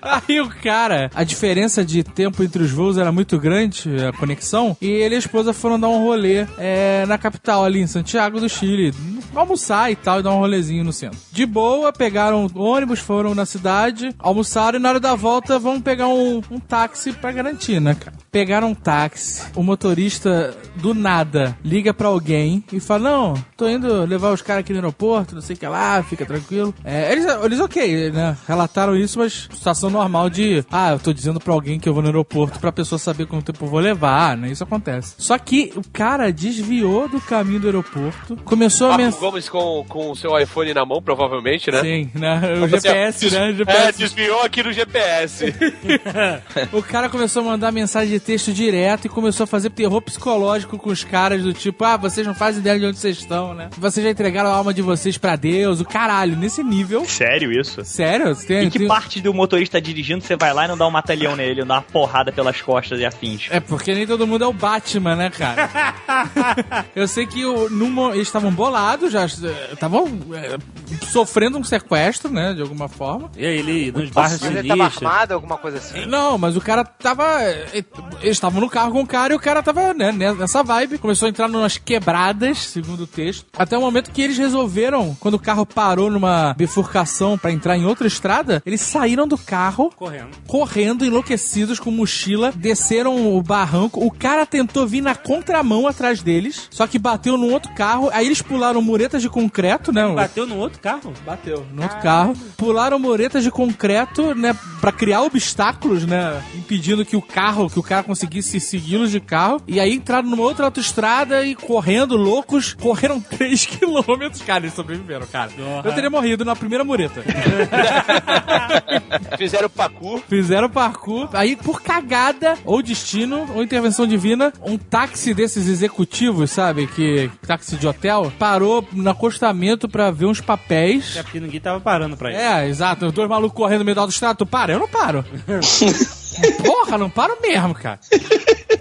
Aí o cara, a diferença de tempo entre os voos era muito grande, a conexão, e ele e a esposa foram dar um rolê é, na capital, ali em Santiago do Chile, almoçar e tal, e dar um rolezinho no centro. De boa, pegaram ônibus, foram na cidade, almoçaram e na hora da volta vão pegar um, um táxi pra garantir, né, cara? Pegaram um táxi, o motorista do nada liga pra alguém e fala: Não, tô indo levar os caras aqui no aeroporto, não sei o que lá, fica tranquilo. É, eles, eles, ok, né? Relataram isso, mas situação normal de: Ah, eu tô dizendo pra alguém que eu vou no aeroporto pra pessoa saber quanto tempo eu vou levar, né? Isso acontece. Só que o cara desviou do caminho do aeroporto, começou a mensagem. Gomes com, com o seu iPhone na mão, provavelmente, né? Sim, né? O assim, GPS, des- né? O É, GPS. desviou aqui no GPS. O cara começou a mandar mensagem de texto direto e começou a fazer terror psicológico com os caras do tipo, ah, vocês não fazem ideia de onde vocês estão, né? Vocês já entregaram a alma de vocês pra Deus, o caralho, nesse nível. Sério isso? Sério? Você tem, Em que tem- parte do motorista dirigindo você vai lá e não dá um matalhão nele, dá uma porrada pelas costas e afins? É porque nem todo mundo é o Batman, né, cara? Eu sei que o, num- eles estavam bolados, já eh, estavam eh, sofrendo um sequestro, né, de alguma forma. E aí, ele nos bairros Mas ele tava armado, alguma coisa assim? Não, mas o cara tava. eh, Eles estavam no carro com o cara e o cara tava né, nessa vibe. Começou a entrar numas quebradas, segundo o texto. Até o momento que eles resolveram, quando o carro parou numa bifurcação pra entrar em outra estrada, eles saíram do carro. Correndo. Correndo, enlouquecidos, com mochila, desceram o barranco. O cara tentou vir na contramão atrás deles, só que bateu num outro carro. Aí eles pularam muretas de concreto, né? Bateu no outro carro? Bateu no outro carro. Pularam muretas de concreto, né? Pra criar obstáculos, né? Impedindo que o carro, que o cara tentar conseguir se segui-los de carro. E aí entraram numa outra autoestrada e correndo loucos, correram 3 quilômetros. Cara, eles sobreviveram, cara. Eu teria morrido na primeira mureta. Fizeram parkour. Fizeram parkour. Aí, por cagada, ou destino, ou intervenção divina, um táxi desses executivos, sabe? Que táxi de hotel, parou no acostamento pra ver uns papéis. É porque ninguém tava parando pra isso. É, exato. Os dois malucos correndo no meio da autoestrada. Tu para? Eu não paro. Porra, não paro mesmo, cara.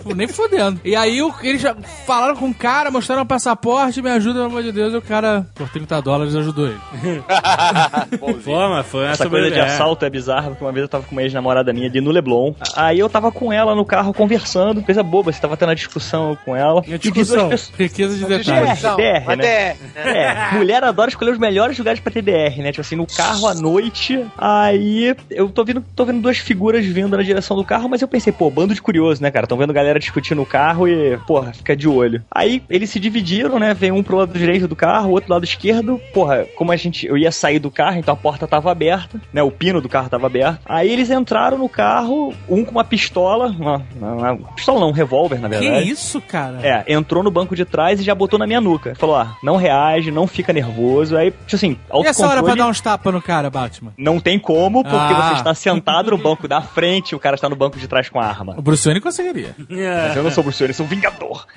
Pô, Nem fodendo. E aí eles já falaram com o cara, mostraram o passaporte, me ajuda, pelo amor de Deus, e o cara, por 30 dólares, ajudou ele. Pô, mas foi uma Essa coisa de assalto é bizarra, porque uma vez eu tava com uma ex-namorada minha de no Leblon. Aí eu tava com ela no carro conversando, coisa boba, você tava tendo a discussão com ela. E a discussão? pessoas- Riqueza de DR, detalhes. DR, Uma né? DR. É, mulher adora escolher os melhores lugares pra ter DR, né? Tipo assim, no carro à noite. Aí eu tô vendo, tô vendo duas figuras vindo na direção do carro, mas eu pensei, pô, bando de curioso, né, cara? Tão vendo galera discutindo no carro e, porra, fica de olho. Aí eles se dividiram, né? Vem um pro lado direito do carro, o outro lado esquerdo. Porra, como a gente. Eu ia sair do carro, então a porta tava aberta, né? O pino do carro tava aberto. Aí eles entraram no carro, um com uma pistola, uma, uma- uma pistola não, um revólver, na Que verdade. isso, cara? É, entrou no banco de trás e já botou na minha nuca. Falou, ó, não reage, não fica nervoso. Aí, tipo assim, E essa hora pra autocontrole dar uns tapas no cara, Batman? não tem como, porque Ah. você está sentado no banco da frente o cara está no banco de trás com a arma. O Bruce Wayne conseguiria. Mas eu não sou Bruce Wayne, eu sou um vingador.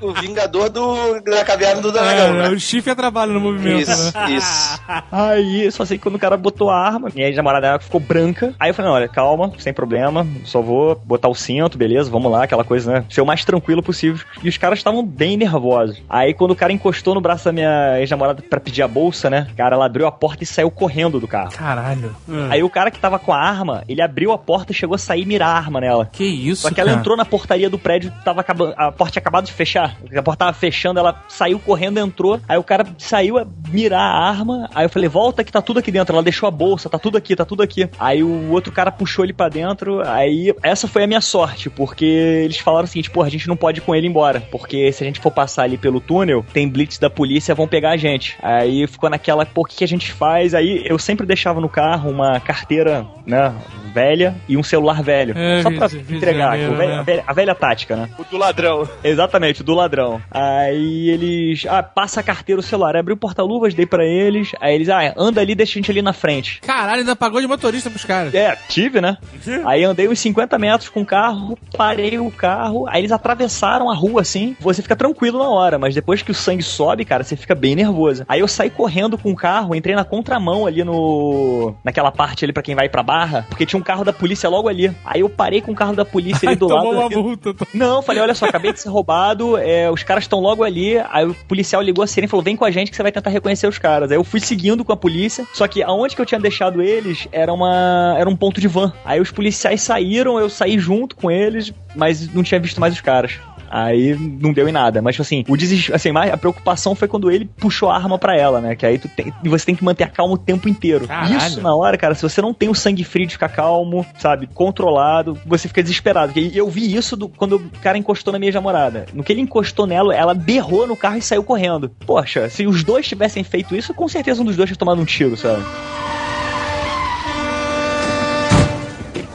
O vingador do, da caverna do É, dragão, né? o chifre atrapalha no movimento, Isso, né? isso. aí, só sei que quando o cara botou a arma, minha ex-namorada dela ficou branca. Aí eu falei, não, olha, calma, sem problema, só vou botar o cinto, beleza, vamos lá, aquela coisa, né? Ser o mais tranquilo possível. E os caras estavam bem nervosos. Aí quando o cara encostou no braço da minha ex-namorada pra pedir a bolsa, né? Cara, ela abriu a porta e saiu correndo do carro. Caralho. Aí o cara que tava com a arma, ele abriu a porta e chegou a sair e mirar a arma nela. Que isso, Só que ela cara? entrou na portaria do prédio, tava acabando, a porta tinha acabado de fechar. A porta tava fechando, ela saiu correndo, entrou. Aí o cara saiu a mirar a arma. Aí eu falei, volta que tá tudo aqui dentro. Ela deixou a bolsa, tá tudo aqui, tá tudo aqui. Aí o outro cara puxou ele pra dentro. Aí essa foi a minha sorte, porque eles falaram o seguinte: porra, a gente não pode ir com ele embora. Porque se a gente for passar ali pelo túnel, tem blitz da polícia, vão pegar a gente. Aí ficou naquela, pô, o que, que a gente faz? Aí eu sempre deixava no carro uma carteira, né? Velha e um celular velho. É, só pra entregar. Janeiro, o velho- né? a, velha, a velha tática, né? O do ladrão. Exatamente, do ladrão. Aí eles. Ah, passa a carteira, o celular. Abri o porta-luvas, dei pra eles. Aí eles, ah, anda ali, deixa a gente ali na frente. Caralho, ainda pagou de motorista pros caras. É, tive, né? Aí andei uns 50 metros com o carro, parei o carro, aí eles atravessaram a rua assim. Você fica tranquilo na hora, mas depois que o sangue sobe, cara, você fica bem nervoso. Aí eu saí correndo com o carro, entrei na contramão ali no. naquela parte ali pra quem vai pra barra, porque tinha um carro da polícia logo ali. Aí eu parei com o carro da polícia ali do Tomou lado. uma multa. to- Não, falei, olha só, acabei de ser roubado, é, os caras estão logo ali. Aí o policial ligou a sirene e falou: vem com a gente que você vai tentar reconhecer os caras. Aí eu fui seguindo com a polícia, só que aonde que eu tinha deixado eles era uma era um ponto de van. Aí os policiais saíram, eu saí junto com eles, mas não tinha visto mais os caras. Aí não deu em nada. Mas, tipo assim, o desespero, assim, mais, a preocupação foi quando ele puxou a arma pra ela, né? Que aí tu tem, e você tem que manter a calma o tempo inteiro. Caralho. Isso na hora, cara, se você não tem o sangue frio de ficar calmo, sabe, controlado, você fica desesperado. E eu vi isso do- quando o cara encostou na minha namorada. No que ele encostou nela, ela berrou no carro e saiu correndo. Poxa, se os dois tivessem feito isso, com certeza um dos dois tinha tomado um tiro, sabe?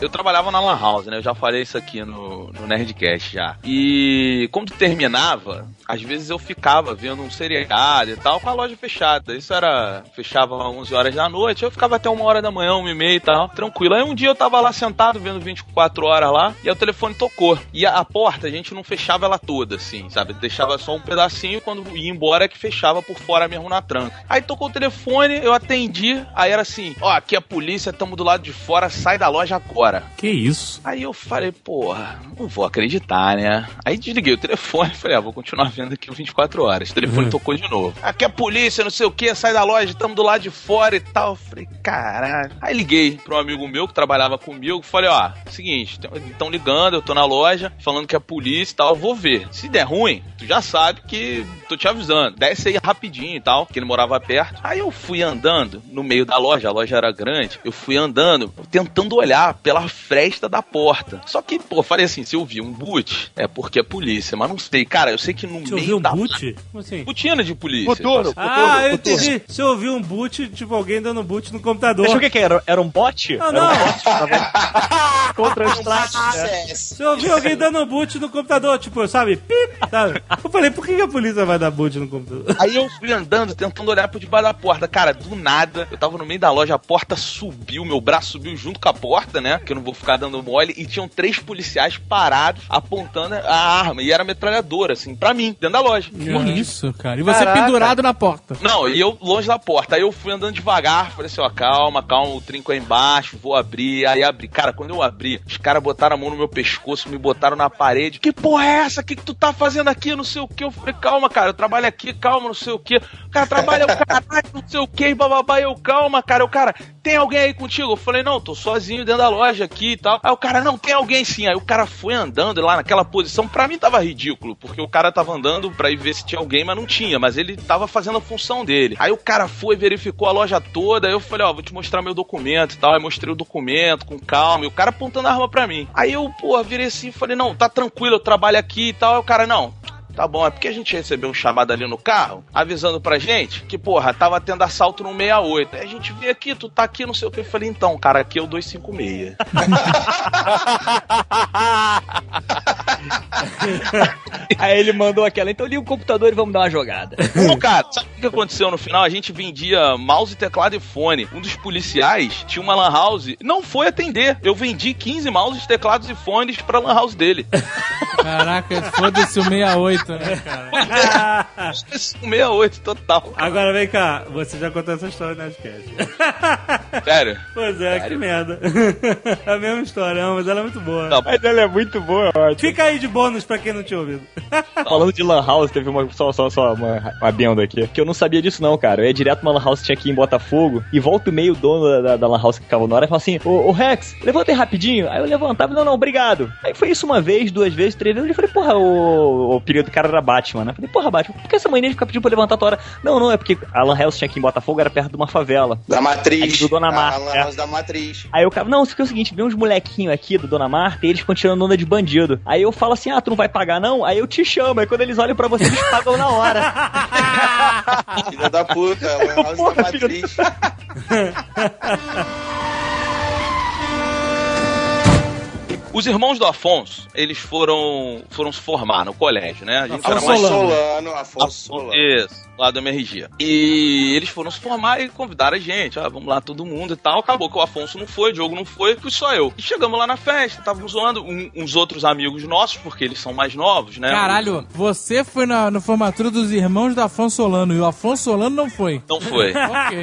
Eu trabalhava na Lan House, né? Eu já falei isso aqui no, no Nerdcast já. E quando terminava, às vezes eu ficava vendo um seriado e tal com a loja fechada. Isso era. fechava às 11 horas da noite, eu ficava até uma hora da manhã, uma e meia e tal, tranquilo. Aí um dia eu tava lá sentado vendo 24 horas lá e aí o telefone tocou. E a, a porta a gente não fechava ela toda, assim, sabe? Deixava só um pedacinho e quando ia embora é que fechava por fora mesmo na tranca. Aí tocou o telefone, eu atendi, aí era assim: ó, aqui é a polícia, tamo do lado de fora, sai da loja agora. Que isso? Aí eu falei, porra, não vou acreditar, né? Aí desliguei o telefone e falei, ah, vou continuar vendo aqui 24 horas. O telefone tocou de novo. Aqui é a polícia, não sei o que, sai da loja, estamos do lado de fora e tal. Eu falei, caralho. Aí liguei pra um amigo meu que trabalhava comigo, falei, ó, seguinte, estão ligando, eu tô na loja, falando que é a polícia e tal, eu vou ver. Se der ruim, tu já sabe que tô te avisando. Desce aí rapidinho e tal, que ele morava perto. Aí eu fui andando no meio da loja, a loja era grande, eu fui andando, tentando olhar pela pela fresta da porta. Só que, pô, falei assim, se eu vi um boot, é porque é polícia, mas não sei. Cara, eu sei que no Você meio ouviu um da... boot? Como assim? Botina de polícia. Motor, Ah, eu entendi. Se eu ouvi um boot, tipo alguém dando boot no computador. Achou o que, que era? Era um bot? Não, Era não. um bot? Tava Contra os traços. né? Se eu ouvi alguém dando boot no computador, tipo, sabe? Pip, sabe? Eu falei, por que que a polícia vai dar boot no computador? Aí eu fui andando, tentando olhar por debaixo da porta. Cara, do nada, eu tava no meio da loja, a porta subiu, meu braço subiu junto com a porta, né? Que eu não vou ficar dando mole. E tinham três policiais parados, apontando a arma. E era metralhadora, assim, pra mim, dentro da loja. Que isso, cara? E você Caraca. pendurado na porta. Não, e eu longe da porta. Aí eu fui andando devagar, falei assim, ó, calma, calma, o trinco é embaixo, vou abrir. Aí abri. Cara, quando eu abri, os caras botaram a mão no meu pescoço, me botaram na parede. Que porra é essa? O que, que tu tá fazendo aqui? Não sei o que. Eu falei, calma, cara, eu trabalho aqui, calma, não sei o que. O cara trabalha o caralho, não sei o que, bababá. Eu, calma, cara. O cara, tem alguém aí contigo? Eu falei, não, tô sozinho dentro da loja aqui e tal. Aí o cara, não, tem alguém sim. Aí o cara foi andando lá naquela posição. Pra mim tava ridículo, porque o cara tava andando pra ir ver se tinha alguém, mas não tinha. Mas ele tava fazendo a função dele. Aí o cara foi, verificou a loja toda. Aí eu falei, ó, vou te mostrar meu documento e tal. Aí mostrei o documento com calma. E o cara apontando a arma pra mim. Aí eu, pô, virei assim e falei, não, tá tranquilo, eu trabalho aqui e tal. Aí o cara, não, Tá bom, é porque a gente recebeu um chamado ali no carro, avisando pra gente que, porra, tava tendo assalto no 68. Aí a gente veio aqui, tu tá aqui, não sei o que. Eu falei, então, cara, aqui é o 256. Aí ele mandou aquela, então liga o computador e vamos dar uma jogada. Não, cara, sabe o que aconteceu no final? A gente vendia mouse, teclado e fone. Um dos policiais tinha uma lan house, não foi atender. Eu vendi 15 mouses, teclados e fones pra lan house dele. Caraca, foda-se o 68, né, cara? 68 total. Agora vem cá, você já contou essa história no Nerdcast. Sério? Pois é, que merda. a mesma história, não, mas ela é muito boa. Tá. Mas ela é muito boa, ótimo. Fica aí de bônus pra quem não tinha ouvido. Falando de Lan House, teve uma. Só, só, só uma, uma benda aqui. Que eu não sabia disso, não, cara. Eu ia direto numa Lan House que tinha aqui em Botafogo. E volta o meio o dono da, da, da Lan House que ficava na hora e fala assim: Ô, ô Rex, levanta aí rapidinho. Aí eu levantava, não, não, obrigado. Aí foi isso uma vez, duas vezes, três vezes. Eu falei, porra, o, o período do cara era Batman, né? Eu falei, porra, Batman, por que essa mania de ficar pedindo pra levantar toda hora? Não, não, é porque a Lan House tinha aqui em Botafogo, era perto de uma favela. Da matriz. Aí do Dona A Marta, lan é. da matriz. Aí o cara, não, isso aqui é o seguinte, vem uns molequinhos aqui do Dona Marta e eles tirando onda de bandido. Aí eu falo assim, ah, tu não vai pagar não? Aí eu te chamo, aí quando eles olham pra você, eles pagam na hora. Filha da puta, a lan house da matriz. Os irmãos do Afonso, eles foram foram se formar no colégio, né? A gente Afonso mais Solano. Solano, Afonso Solano. Isso, lá do MRG. E eles foram se formar e convidaram a gente. Ah, vamos lá, todo mundo e tal. Acabou que o Afonso não foi, o Diogo não foi, fui só eu. E chegamos lá na festa, estávamos zoando um- uns outros amigos nossos, porque eles são mais novos, né? Caralho, você foi na, na formatura dos irmãos do Afonso Solano e o Afonso Solano não foi. Não foi. Ok.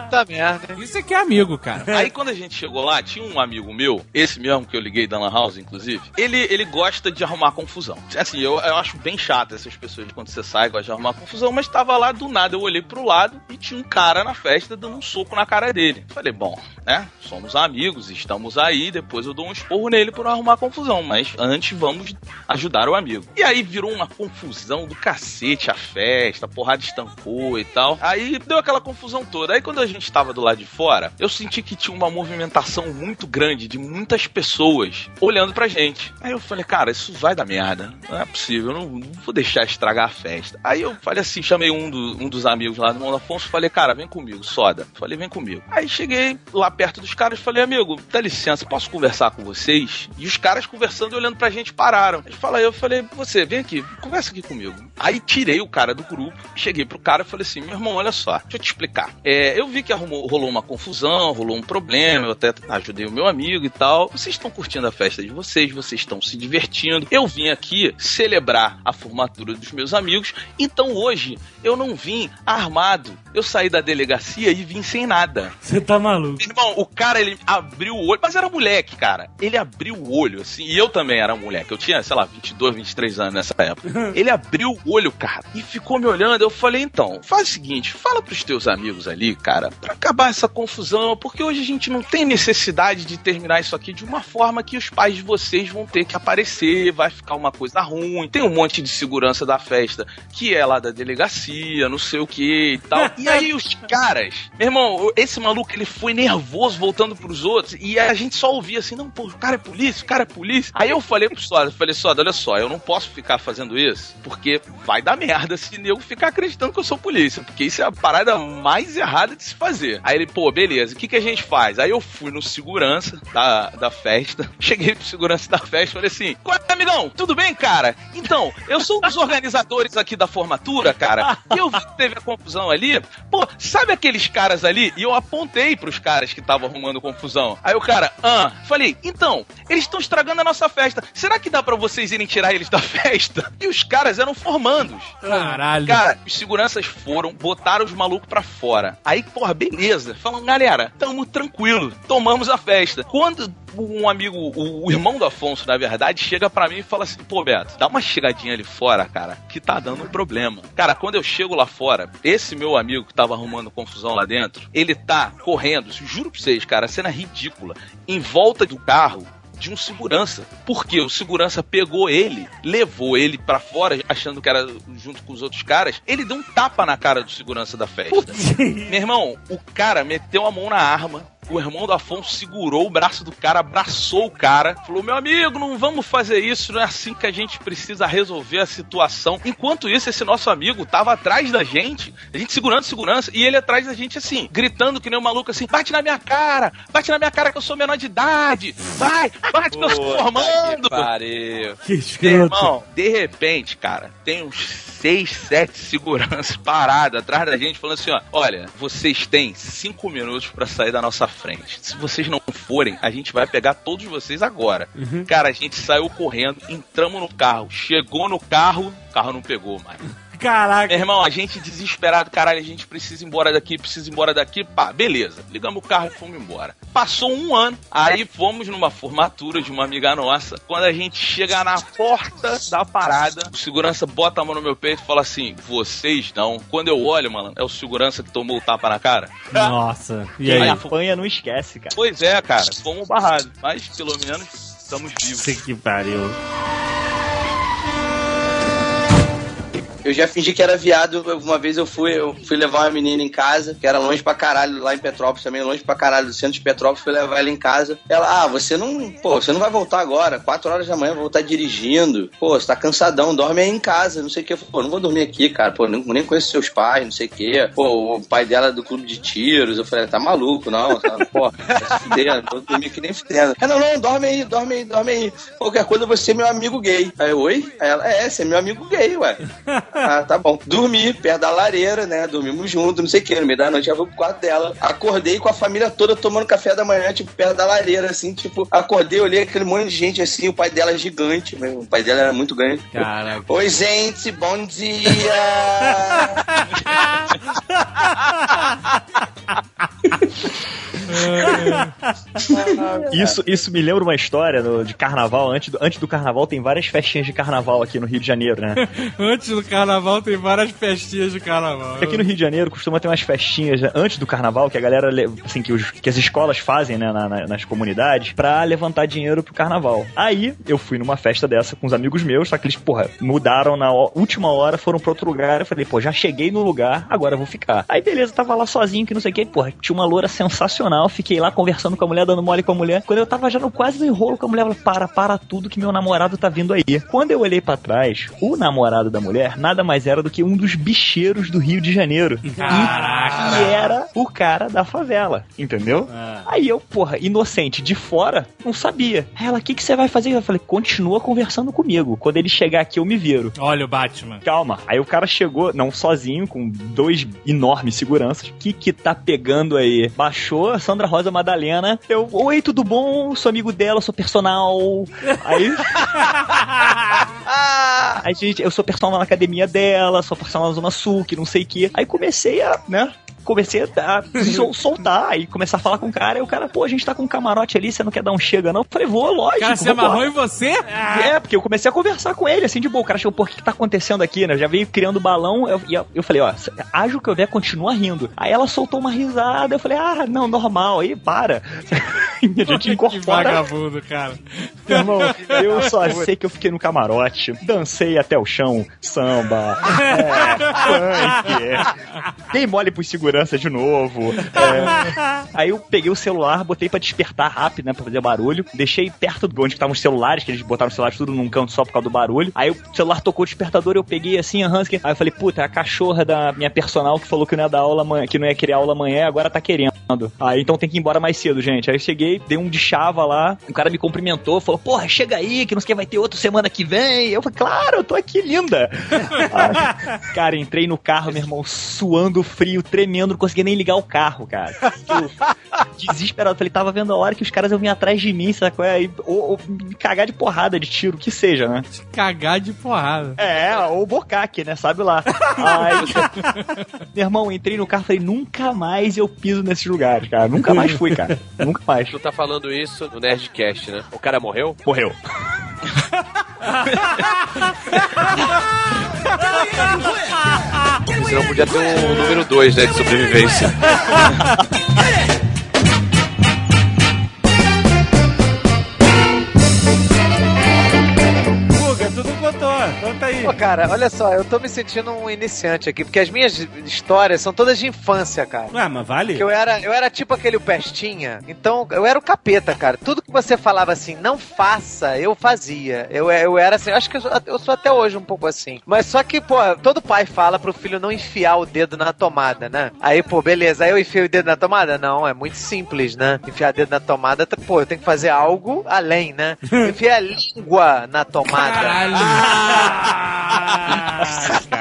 Puta merda. Isso é que é amigo, cara. Aí quando a gente chegou lá, tinha um amigo meu, esse mesmo que eu liguei da Lan House, inclusive, ele, ele gosta de arrumar confusão. Assim, eu, eu acho bem chato essas pessoas quando você sai, gostam de arrumar confusão, mas tava lá do nada, eu olhei pro lado e tinha um cara na festa dando um soco na cara dele. Falei, bom, né? Somos amigos, estamos aí, depois eu dou um esporro nele por arrumar confusão, mas antes vamos ajudar o amigo. E aí virou uma confusão do cacete a festa, a porrada estancou e tal. Aí deu aquela confusão toda. Aí quando a gente tava do lado de fora, eu senti que tinha uma movimentação muito grande de muitas pessoas olhando pra gente. Aí eu falei, cara, isso vai dar merda. Não é possível, não, não vou deixar estragar a festa. Aí eu falei assim, chamei um, do- um dos amigos lá do Mão Afonso, falei, cara, vem comigo, soda. Falei, vem comigo. Aí cheguei lá perto dos caras, falei, amigo, dá licença, posso conversar com vocês? E os caras conversando e olhando pra gente pararam. Ele falou, eu falei, você, vem aqui, conversa aqui comigo. Aí tirei o cara do grupo, cheguei pro cara e falei assim, meu irmão, olha só, deixa eu te explicar. É, eu vi que arrumou, rolou uma confusão, rolou um problema, eu até ajudei o meu amigo e tal. Vocês estão curtindo a festa de vocês, vocês estão se divertindo. Eu vim aqui celebrar a formatura dos meus amigos, então hoje eu não vim armado. Eu saí da delegacia e vim sem nada. Você tá maluco. Irmão, o cara, ele abriu o olho, mas era moleque, cara. Ele abriu o olho, assim, e eu também era moleque. Eu tinha, sei lá, 22, 23 anos nessa época. Ele abriu o olho, cara, e ficou me olhando. Eu falei, então, faz o seguinte, fala pros teus amigos ali, cara, pra acabar essa confusão, porque hoje a gente não tem necessidade de terminar isso aqui de uma forma que os pais de vocês vão ter que aparecer, vai ficar uma coisa ruim. Tem um monte de segurança da festa que é lá da delegacia, não sei o que e tal. E aí os caras, meu irmão, esse maluco ele foi nervoso voltando pros outros e a gente só ouvia assim: não, pô, o cara é polícia, o cara é polícia. Aí eu falei pro Soda, falei, Soda, olha só, eu não posso ficar fazendo isso porque vai dar merda se nego ficar acreditando que eu sou polícia, porque isso é a parada mais errada de se fazer. Aí ele, pô, beleza, o que, que a gente faz? Aí eu fui no segurança da, da festa, cheguei pro segurança da festa e falei assim: Qual é, amigão? Tudo bem, cara? Então, eu sou um dos organizadores aqui da formatura, cara, e eu vi que teve a confusão ali. Pô, sabe aqueles caras ali? E eu apontei pros caras que estavam arrumando confusão. Aí o cara, ah, falei, então, eles estão estragando a nossa festa. Será que dá pra vocês irem tirar eles da festa? E os caras eram formandos. Caralho. Cara, os seguranças foram, botaram os malucos pra fora. Aí, porra, beleza. Falando, galera, tamo tranquilo, tomamos a festa. Quando um amigo, o, o irmão do Afonso, na verdade, chega pra mim e fala assim: pô, Beto, dá uma chegadinha ali fora, cara, que tá dando um problema. Cara, quando eu chego lá fora, esse meu amigo que tava arrumando confusão lá dentro, ele tá correndo, juro pra vocês, cara, cena é ridícula, em volta do carro de um segurança. Porque o segurança pegou ele, levou ele pra fora, achando que era junto com os outros caras. Ele deu um tapa na cara do segurança da festa. Meu irmão, o cara meteu a mão na arma. O irmão do Afonso segurou o braço do cara, abraçou o cara, falou: Meu amigo, não vamos fazer isso, não é assim que a gente precisa resolver a situação. Enquanto isso, esse nosso amigo tava atrás da gente, a gente segurando segurança, e ele atrás da gente assim, gritando que nem um maluco assim: Bate na minha cara, bate na minha cara que eu sou menor de idade, vai, bate que eu estou formando. Pariu. Que Meu escroto. irmão, de repente, cara, tem uns seis, sete seguranças parados atrás da gente, falando assim: ó, olha, vocês têm cinco minutos pra sair da nossa frente. Se vocês não forem, a gente vai pegar todos vocês agora. Cara, a gente saiu correndo, entramos no carro, chegou no carro, o carro não pegou mais. Caraca. Meu irmão, a gente desesperado, caralho, a gente precisa ir embora daqui, precisa ir embora daqui. Pá, beleza. Ligamos o carro e fomos embora. Passou um ano, aí fomos numa formatura de uma amiga nossa. Quando a gente chega na porta da parada, o segurança bota a mão no meu peito e fala assim: vocês não. Quando eu olho, mano, é o segurança que tomou o tapa na cara. Nossa. E Quem aí? apanha não esquece, cara. Pois é, cara, fomos barrados. Mas pelo menos estamos vivos. Puta que pariu. Eu já fingi que era viado. Uma vez eu fui, eu fui levar uma menina em casa, que era longe pra caralho, lá em Petrópolis também, longe pra caralho do centro de Petrópolis, fui levar ela em casa. Ela, ah, você não, pô, você não vai voltar agora, quatro horas da manhã, vou voltar dirigindo. Pô, você tá cansadão, dorme aí em casa, não sei o que. Pô, não vou dormir aqui, cara, pô, nem, nem conheço seus pais, não sei o que. Pô, o pai dela é do clube de tiros. Eu falei, tá maluco, não, tá, pô, vai se fuder, vou dormir aqui nem fudendo. Ela, não, não, dorme aí, dorme aí, dorme aí. Qualquer coisa, você é meu amigo gay. Aí, oi? Aí ela, é, você é meu amigo gay, ué. Ah, tá bom. Dormi perto da lareira, né? Dormimos juntos, não sei o que. No meio da noite eu fui pro quarto dela. Acordei com a família toda tomando café da manhã, tipo, perto da lareira, assim, tipo, acordei, olhei aquele monte de gente assim, o pai dela é gigante, né? o pai dela era muito grande. Caraca. Oi, gente, bom dia! Isso, isso me lembra uma história no- de carnaval. Antes do, antes do carnaval, tem várias festinhas de carnaval aqui no Rio de Janeiro, né? Antes do carnaval tem várias festinhas de carnaval. Aqui no Rio de Janeiro costuma ter umas festinhas né, antes do carnaval que a galera, le- assim, que, os- que as escolas fazem, né, na- na- nas comunidades pra levantar dinheiro pro carnaval. Aí eu fui numa festa dessa com os amigos meus, só que eles, porra, mudaram na última hora, foram pra outro lugar. Eu falei, pô, já cheguei no lugar, agora eu vou ficar. Aí beleza, tava lá sozinho, que não sei o que, porra, tinha uma loura sensacional. Fiquei lá conversando com a mulher, dando mole com a mulher. Quando eu tava já no quase no enrolo com a mulher, ela falou, para, para tudo que meu namorado tá vindo aí. Quando eu olhei pra trás, o namorado da mulher nada mais era do que um dos bicheiros do Rio de Janeiro. Caraca. E era o cara da favela, entendeu? Ah. Aí eu, porra, inocente, de fora, não sabia. Aí Ela, o que, que você vai fazer? Eu falei, continua conversando comigo. Quando ele chegar aqui, eu me viro. Olha o Batman. Calma. Aí o cara chegou, não sozinho, com dois enormes seguranças. O que que tá pegando aí? Baixou a Sandra Rosa Madalena. Eu, oi, tudo bom? Sou amigo dela, sou personal. Aí. Aí, gente, eu sou personal na academia dela, sou personal na Zona Sul, que não sei o que. Aí comecei a, né? Comecei a sol- soltar e começar a falar com o cara. E o cara, pô, a gente tá com um camarote ali, você não quer dar um chega, não? Eu falei, vou, lógico. O cara se amarrou em você? É, porque eu comecei a conversar com ele, assim, de boa. O cara chegou, pô, o que, que tá acontecendo aqui, né? Eu já veio criando balão. Eu, e eu, eu falei, ó, ágil que eu ver, continua rindo. Aí ela soltou uma risada. Eu falei, ah, não, normal. Aí, para. a gente Que incorpora. vagabundo, cara. Irmão, eu só sei que eu fiquei no camarote, dancei até o chão, samba, é, funk, dei mole pros de novo. é. Aí eu peguei o celular, botei pra despertar rápido, né, pra fazer barulho, deixei perto do onde estavam os celulares, que eles botaram os celulares tudo num canto só por causa do barulho. Aí o celular tocou o despertador, eu peguei assim, a Hansky. Aí eu falei, puta, é a cachorra da minha personal que falou que não ia dar aula amanhã, que não ia querer aula amanhã, agora tá querendo. Aí então tem que ir embora mais cedo, gente. Aí eu cheguei, dei um de chava lá, o cara me cumprimentou, falou, porra, chega aí, que não sei vai ter outro semana que vem. Eu falei, claro, eu tô aqui, linda. Aí, cara, entrei no carro, meu irmão, suando frio, tremendo, não conseguia nem ligar o carro, cara. Eu, desesperado, falei, tava vendo a hora que os caras iam vir atrás de mim, sabe qual é? Ou, ou me cagar de porrada, de tiro, que seja, né? Cagar de porrada. É, ou bocaque, né? Sabe lá. Aí, meu irmão, entrei no carro e falei, nunca mais eu piso nesses lugares, cara. Nunca mais fui, cara. Nunca mais. Tu tá falando isso no Nerdcast, né? O cara morreu? Morreu. Senão podia ter um número 2, né, de sobrevivência. Conta aí. Pô, cara, olha só, eu tô me sentindo um iniciante aqui, porque as minhas histórias são todas de infância, cara. Ah, mas vale? Que eu era, eu era tipo aquele pestinha, então eu era o capeta, cara. Tudo que você falava assim, não faça, eu fazia. Eu, eu era assim, acho que eu sou, eu sou até hoje um pouco assim. Mas só que, pô, todo pai fala pro filho não enfiar o dedo na tomada, né? Aí, pô, beleza, aí eu enfio o dedo na tomada? Não, é muito simples, né? Enfiar o dedo na tomada, tá- pô, eu tenho que fazer algo além, né? Enfiar a língua na tomada. Caraca, mano.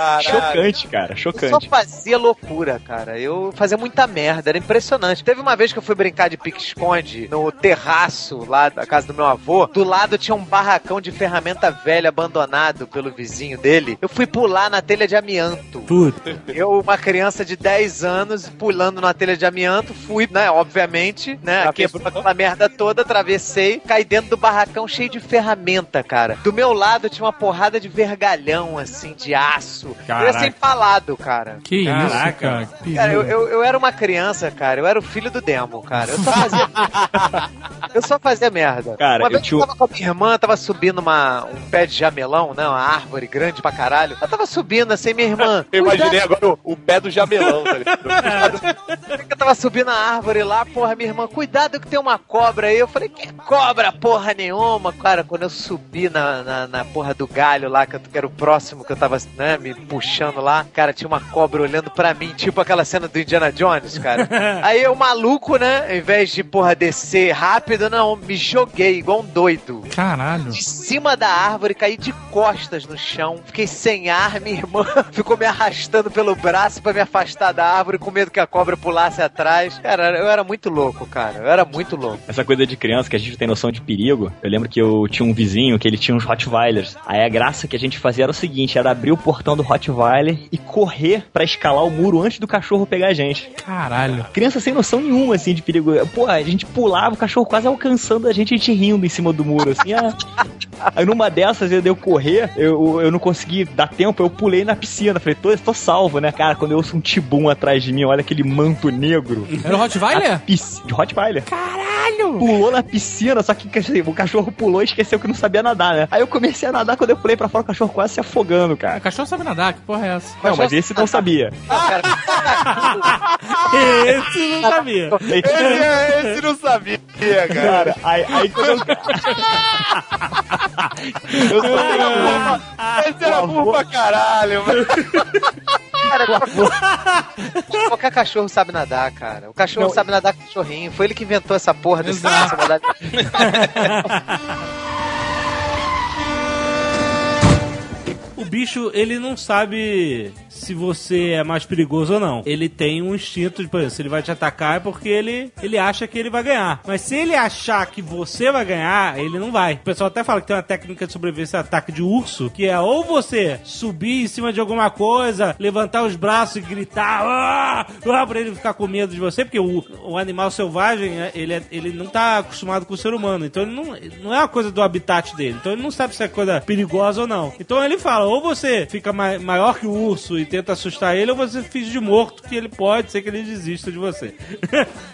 Caralho. Chocante, cara, Eu chocante. só fazia loucura, cara. Eu fazia muita merda, era impressionante. Teve uma vez que eu fui brincar de pique-esconde no terraço lá da casa do meu avô. Do lado tinha um barracão de ferramenta velha abandonado pelo vizinho dele. Eu fui pular na telha de amianto. Puta. Eu, uma criança de 10 anos, pulando na telha de amianto, fui, né, obviamente, né, quebrou aquela merda toda, atravessei, caí dentro do barracão cheio de ferramenta, cara. Do meu lado tinha uma porrada de vergalhão, assim, de aço. Eu ia Caraca. ser empalado, cara. Que Caraca. isso, cara. Que Cara, eu, eu, eu era uma criança, cara. Eu era o filho do demo, cara. Eu só fazia. eu só fazia merda. Cara, uma eu vez tinha- eu tava com a minha irmã, tava subindo uma, um pé de jamelão, né? Uma árvore grande pra caralho. Eu tava subindo assim, minha irmã. Eu imaginei "Cuidado." agora o, o pé do jamelão, tá ligado? Eu tava subindo a árvore lá, porra, minha irmã, cuidado que tem uma cobra aí. Eu falei, que cobra, porra nenhuma. Cara, quando eu subi na, na, na porra do galho lá, que, eu, que era o próximo que eu tava, né, me puxando lá, cara, tinha uma cobra olhando pra mim, tipo aquela cena do Indiana Jones, cara. aí eu, maluco, né, ao invés de, porra, descer rápido, não, me joguei igual um doido. Caralho. De cima da árvore, caí de costas no chão. Fiquei sem ar, minha irmã ficou me arrastando pelo braço pra me afastar da árvore, com medo que a cobra pulasse atrás. Cara, eu era muito louco, cara. Eu era muito louco. Essa coisa de criança que a gente tem noção de perigo. Eu lembro que eu tinha um vizinho que ele tinha uns Rottweilers. Aí a graça que a gente fazia era o seguinte: era abrir o portão do Rottweiler e correr pra escalar o muro antes do cachorro pegar a gente. Caralho. Criança sem noção nenhuma, assim, de perigo. Pô, a gente pulava, o cachorro quase alcançando a gente, a gente rindo em cima do muro, assim. ah. Aí numa dessas, eu deu correr, eu, eu não consegui dar tempo, eu pulei na piscina. Falei, tô, tô salvo, né? Cara, quando eu ouço um tibum atrás de mim, olha aquele manto negro. Era o Rottweiler? Pisc- De Rottweiler. Caralho! Pulou na piscina, só que dizer, o cachorro pulou e esqueceu que não sabia nadar, né? Aí eu comecei a nadar, quando eu pulei pra fora, o cachorro quase se afogando, O cara. cachorro sabe nadar, que porra é essa? Não, mas esse não sabia. Esse não sabia. esse, esse não sabia, cara. Cara, aí, aí quando eu. Esse era burro pra caralho, mano. cara, qualquer cachorro sabe nadar, cara. O cachorro Não, sabe nadar com cachorrinho. Foi ele que inventou essa porra desse Exato. bicho, ele não sabe se você é mais perigoso ou não. Ele tem um instinto de, por exemplo, se ele vai te atacar é porque ele, ele acha que ele vai ganhar. Mas se ele achar que você vai ganhar, ele não vai. O pessoal até fala que tem uma técnica de sobrevivência ataque de urso, que é ou você subir em cima de alguma coisa, levantar os braços e gritar, ah, ah, pra ele ficar com medo de você, porque o, o animal selvagem, né, ele, é- ele não tá acostumado com o ser humano, então ele não, não é uma coisa do habitat dele, então ele não sabe se é coisa perigosa ou não. Então ele fala, ou você fica ma- maior que o urso e tenta assustar ele, ou você finge de morto, que ele pode ser que ele desista de você.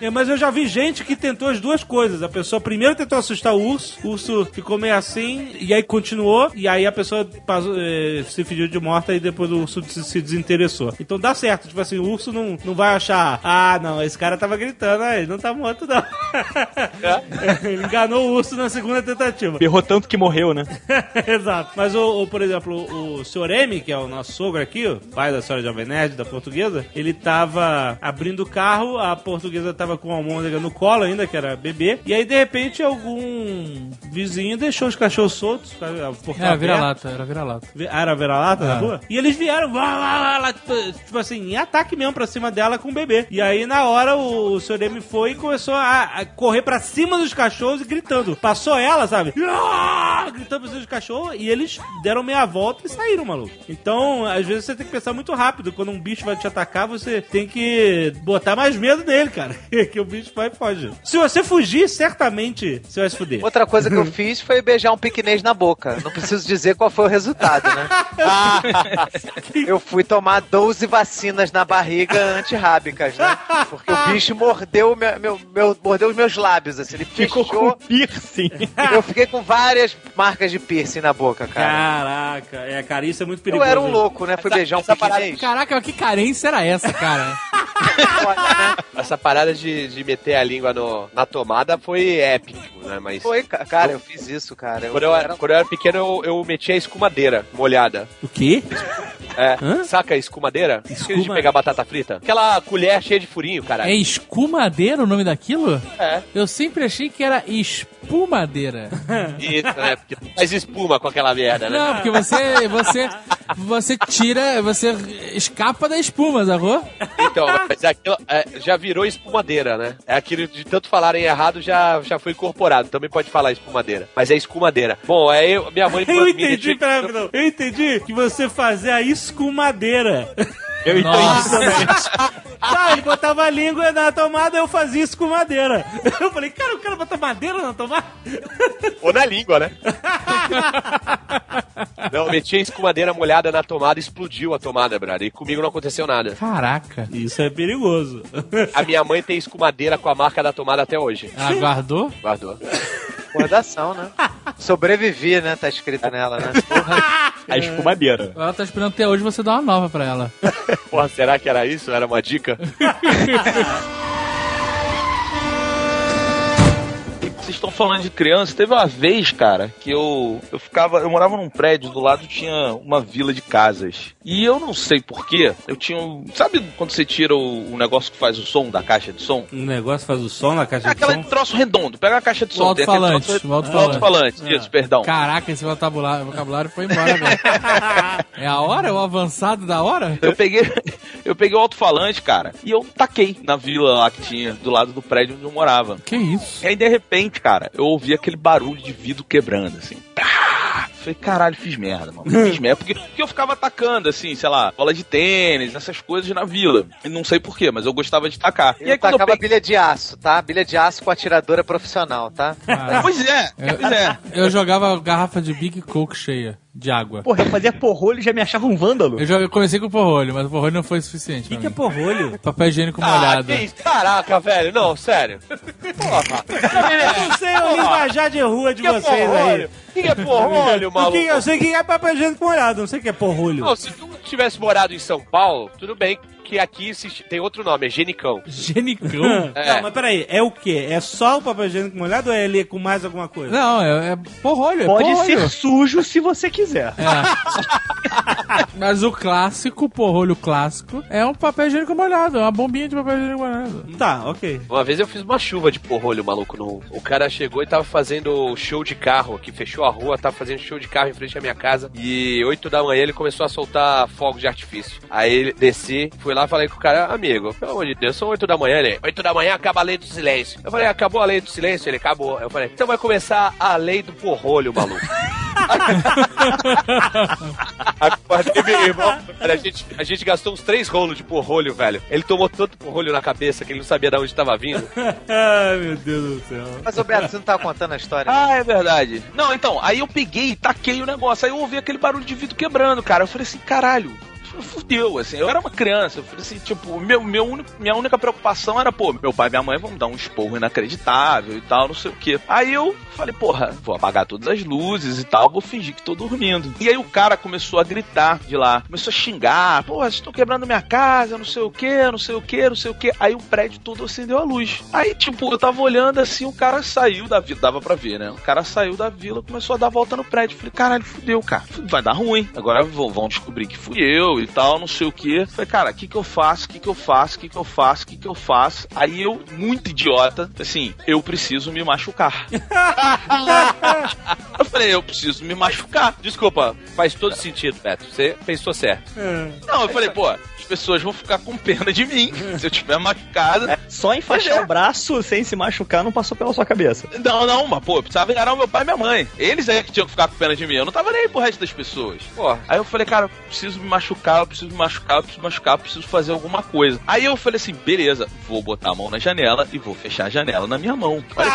É, Mas eu já vi gente que tentou as duas coisas. A pessoa primeiro tentou assustar o urso, o urso ficou meio assim, e aí continuou, e aí a pessoa passou, eh, se fingiu de morta e depois o urso se, se desinteressou. Então dá certo, tipo assim, o urso não, não vai achar, ah, não, esse cara tava gritando, ah, ele não tá morto não. ele enganou o urso na segunda tentativa. Berrou tanto que morreu, né? Exato. Mas, o, o, por exemplo, o, o Sr. M, que é o nosso sogro aqui, o pai da senhora Jovem Nerd, da portuguesa, ele tava abrindo o carro, a portuguesa tava com a almôndega no colo ainda, que era bebê, e aí, de repente, algum vizinho deixou os cachorros soltos, a Era vira-lata, era vira-lata. Vi- Ah, era vira-lata na Ah. rua? E eles vieram, lá, lá, lá, tipo, assim, em ataque mesmo pra cima dela com o bebê. E aí, na hora, o, o Sr. M foi e começou a, a correr pra cima dos cachorros e gritando. Passou ela, sabe? Ah! Gritando pra cima dos cachorros e eles deram meia volta e saíram, maluco. Então, às vezes você tem que pensar muito rápido. Quando um bicho vai te atacar, você tem que botar mais medo nele, cara. que o bicho vai e foge. Se você fugir, certamente você vai se fuder. Outra coisa que eu fiz foi beijar um piquenês na boca. Não preciso dizer qual foi o resultado, né? eu fui tomar 12 vacinas na barriga antirrábicas, né? Porque o bicho mordeu, meu, meu, meu- mordeu os meus lábios, assim. Ele Ficou fechou. com piercing. Eu fiquei com várias marcas de piercing na boca, cara. Caraca, é, cara, isso é muito Eu perigoso. era um louco, né? Fui beijar um piquenês. Caraca, que carência era essa, cara? Essa parada de, de meter a língua no- na tomada foi épico, né? Mas. Foi, ca- cara, eu fiz isso, cara. Eu, Quando eu, era, quando eu era pequeno, eu, eu metia a escumadeira molhada. O quê? É, Hã? saca a escumadeira? Escuma- De pegar batata frita? Aquela colher cheia de furinho, cara. É escumadeira o nome daquilo? É. Eu sempre achei que era espumadeira. Isso, né? Porque faz espuma com aquela merda, né? Não, porque você, você, você tira, você escapa da espuma, sacou? Então, mas aquilo é, já virou espumadeira, né? É aquilo de tanto falarem errado já, já foi incorporado. Também pode falar espumadeira. Mas é escumadeira. Bom, aí eu- minha mãe Eu entendi, não. Eu entendi que você fazia isso com madeira. Eu entendi Nossa. também. Ah, ele botava a língua na tomada, eu fazia isso com madeira. Eu falei, cara, o cara bota madeira na tomada? Ou na língua, né? Não, meti a escumadeira molhada na tomada, explodiu a tomada, brother. E comigo não aconteceu nada. Caraca. Isso é perigoso. A minha mãe tem escumadeira com a marca da tomada até hoje. Ela guardou? Guardou. Recordação, né? Sobrevivi, né? Tá escrito nela, né? A espumadeira. Ela tá esperando até hoje você dar uma nova pra ela. Porra, será que era isso? Era uma dica? Vocês estão falando de criança. Teve uma vez, cara, que eu eu ficava, eu morava num prédio do lado tinha uma vila de casas. E eu não sei porquê, eu tinha um, sabe quando você tira o, o negócio que faz o som da caixa de som? Um negócio faz o som na caixa É de aquele som. troço redondo. Pega a caixa de som. aquele alto-falante, troço- o alto-falante. alto-falante, isso, perdão. Caraca, esse vocabulário, vocabulário foi embora, velho. É a hora? É o avançado da hora? Eu peguei, eu peguei o alto-falante, cara, e eu taquei na vila lá que tinha, do lado do prédio onde eu morava. Que isso? E aí, de repente, cara, eu ouvi aquele barulho de vidro quebrando, assim. Pá! Falei, caralho, fiz merda, mano. Fiz merda. Porque, porque eu ficava atacando, assim, sei lá, bola de tênis, essas coisas na vila. E não sei porquê, mas eu gostava de tacar. Eu e aí, quando eu tacava peguei... bilha de aço, tá? Bilha de aço com atiradora profissional, tá? Ah, Pois é, Eu- pois é. eu jogava garrafa de Big Coke cheia de água. Porra, eu fazia porrolho e já me achava um vândalo. Eu, já, comecei com o porrolho, mas o porrolho não foi suficiente. O que, que é porrolho? Papel higiênico Ah, molhado. que? Caraca, velho. Não, sério. Porra. Eu não sei o linguajar de rua de que é vocês aí. porrolho? O que é porrolho, maluco? eu sei que é papel higiênico molhado, não sei o que é porrolho. Não, se tu tivesse morado em São Paulo, tudo bem. que aqui se- tem outro nome, é genicão. Genicão? É. Não, mas peraí, é o quê? É só o papel higiênico molhado ou é ele com mais alguma coisa? Não, é, é porrolho. é Pode porrolho. ser sujo se você quiser. Mas o clássico, porrolho clássico, é um papel higiênico molhado, é uma bombinha de papel higiênico molhado. Tá, ok. Uma vez eu fiz uma chuva de porrolho, maluco. No... O cara chegou e tava fazendo show de carro, que fechou a rua, tava fazendo show de carro em frente à minha casa. E 8 da manhã ele começou a soltar fogos de artifício. Aí ele desci, fui lá e falei com o cara, amigo, pelo amor de Deus, são 8 da manhã, ele. 8 da manhã acaba a lei do silêncio. Eu falei, acabou a lei do silêncio? Ele acabou. Eu falei, então vai começar a lei do porrolho, maluco. Acordei meu irmão. Cara, a, gente, a gente gastou uns três rolos de porrolho, velho. Ele tomou tanto porrolho na cabeça que ele não sabia de onde tava vindo. Ai, meu Deus do céu. Mas, Roberto, você não tava contando a história? Ah, é verdade. Não, então, aí eu peguei e taquei o negócio. Aí eu ouvi aquele barulho de vidro quebrando, cara. Eu falei assim, caralho trabalho Fudeu, assim, eu era uma criança, eu falei assim, tipo, meu, meu único, minha única preocupação era, pô, meu pai e minha mãe vão me dar um esporro inacreditável e tal, não sei o quê. Aí eu falei, porra, vou apagar todas as luzes e tal, vou fingir que tô dormindo. E aí o cara começou a gritar de lá, começou a xingar, pô, vocês estão quebrando minha casa, não sei o quê, não sei o quê, não sei o quê. Aí o prédio todo acendeu a luz. Aí, tipo, eu tava olhando assim, o cara saiu da vila, dava pra ver, né? O cara saiu da vila, começou a dar volta no prédio. Falei, caralho, fudeu, cara, vai dar ruim. Agora vão vão descobrir que fui eu e tal, não sei o quê. Falei, cara, o que que eu faço? O que que eu faço? O que que eu faço? O que que eu faço? Aí eu, muito idiota, assim, eu preciso me machucar. eu falei, eu preciso me machucar. Desculpa, faz todo sentido, Beto. Você pensou certo. Não, eu falei, pô, pessoas vão ficar com pena de mim se eu tiver machucado. É, só enfaixar o braço sem se machucar não passou pela sua cabeça. Não, não, mas pô, eu precisava enganar o meu pai e minha mãe. Eles aí que tinham que ficar com pena de mim. Eu não tava nem aí pro resto das pessoas. Pô, aí eu falei, cara, eu preciso me machucar, eu preciso me machucar, eu preciso me machucar, eu preciso fazer alguma coisa. Aí eu falei assim, beleza, vou botar a mão na janela e vou fechar a janela na minha mão. Olha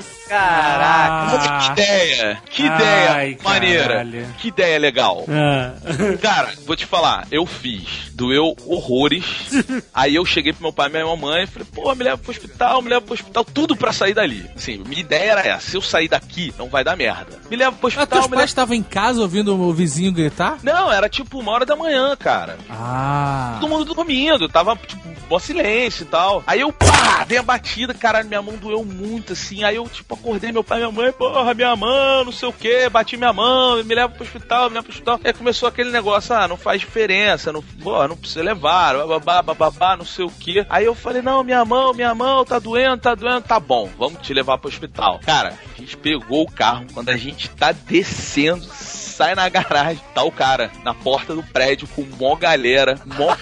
que Caraca. que ideia! Que Ai, ideia maneira! caralho. Que ideia legal! Ah. Cara, vou te falar, eu fiz, doeu horrores. Aí eu cheguei pro meu pai e minha mamãe e falei, pô, me leva pro hospital, me leva pro hospital, tudo pra sair dali. Assim, minha ideia era essa: se eu sair daqui, não vai dar merda. Me leva pro hospital, teus me pais estavam em casa ouvindo o vizinho gritar? Não, era tipo uma hora da manhã, cara. Ah. Todo mundo dormindo, tava, tipo, mó silêncio e tal. Aí eu, pá, dei a batida, caralho, minha mão doeu muito, assim. Aí eu, tipo, acordei meu pai e minha mãe, porra, minha mão, não sei o que, bati minha mão, me leva pro hospital, me leva pro hospital. Aí começou aquele negócio, ah, não faz diferença, não, pô, não precisa levar, babá, babá, não sei o que. Aí eu falei, não, minha mão, minha mão, tá doendo, tá doendo, tá bom, vamos te levar pro hospital. Cara, a gente pegou o carro, quando a gente tá descendo, sai na garagem, tá o cara na porta do prédio com mó galera, mó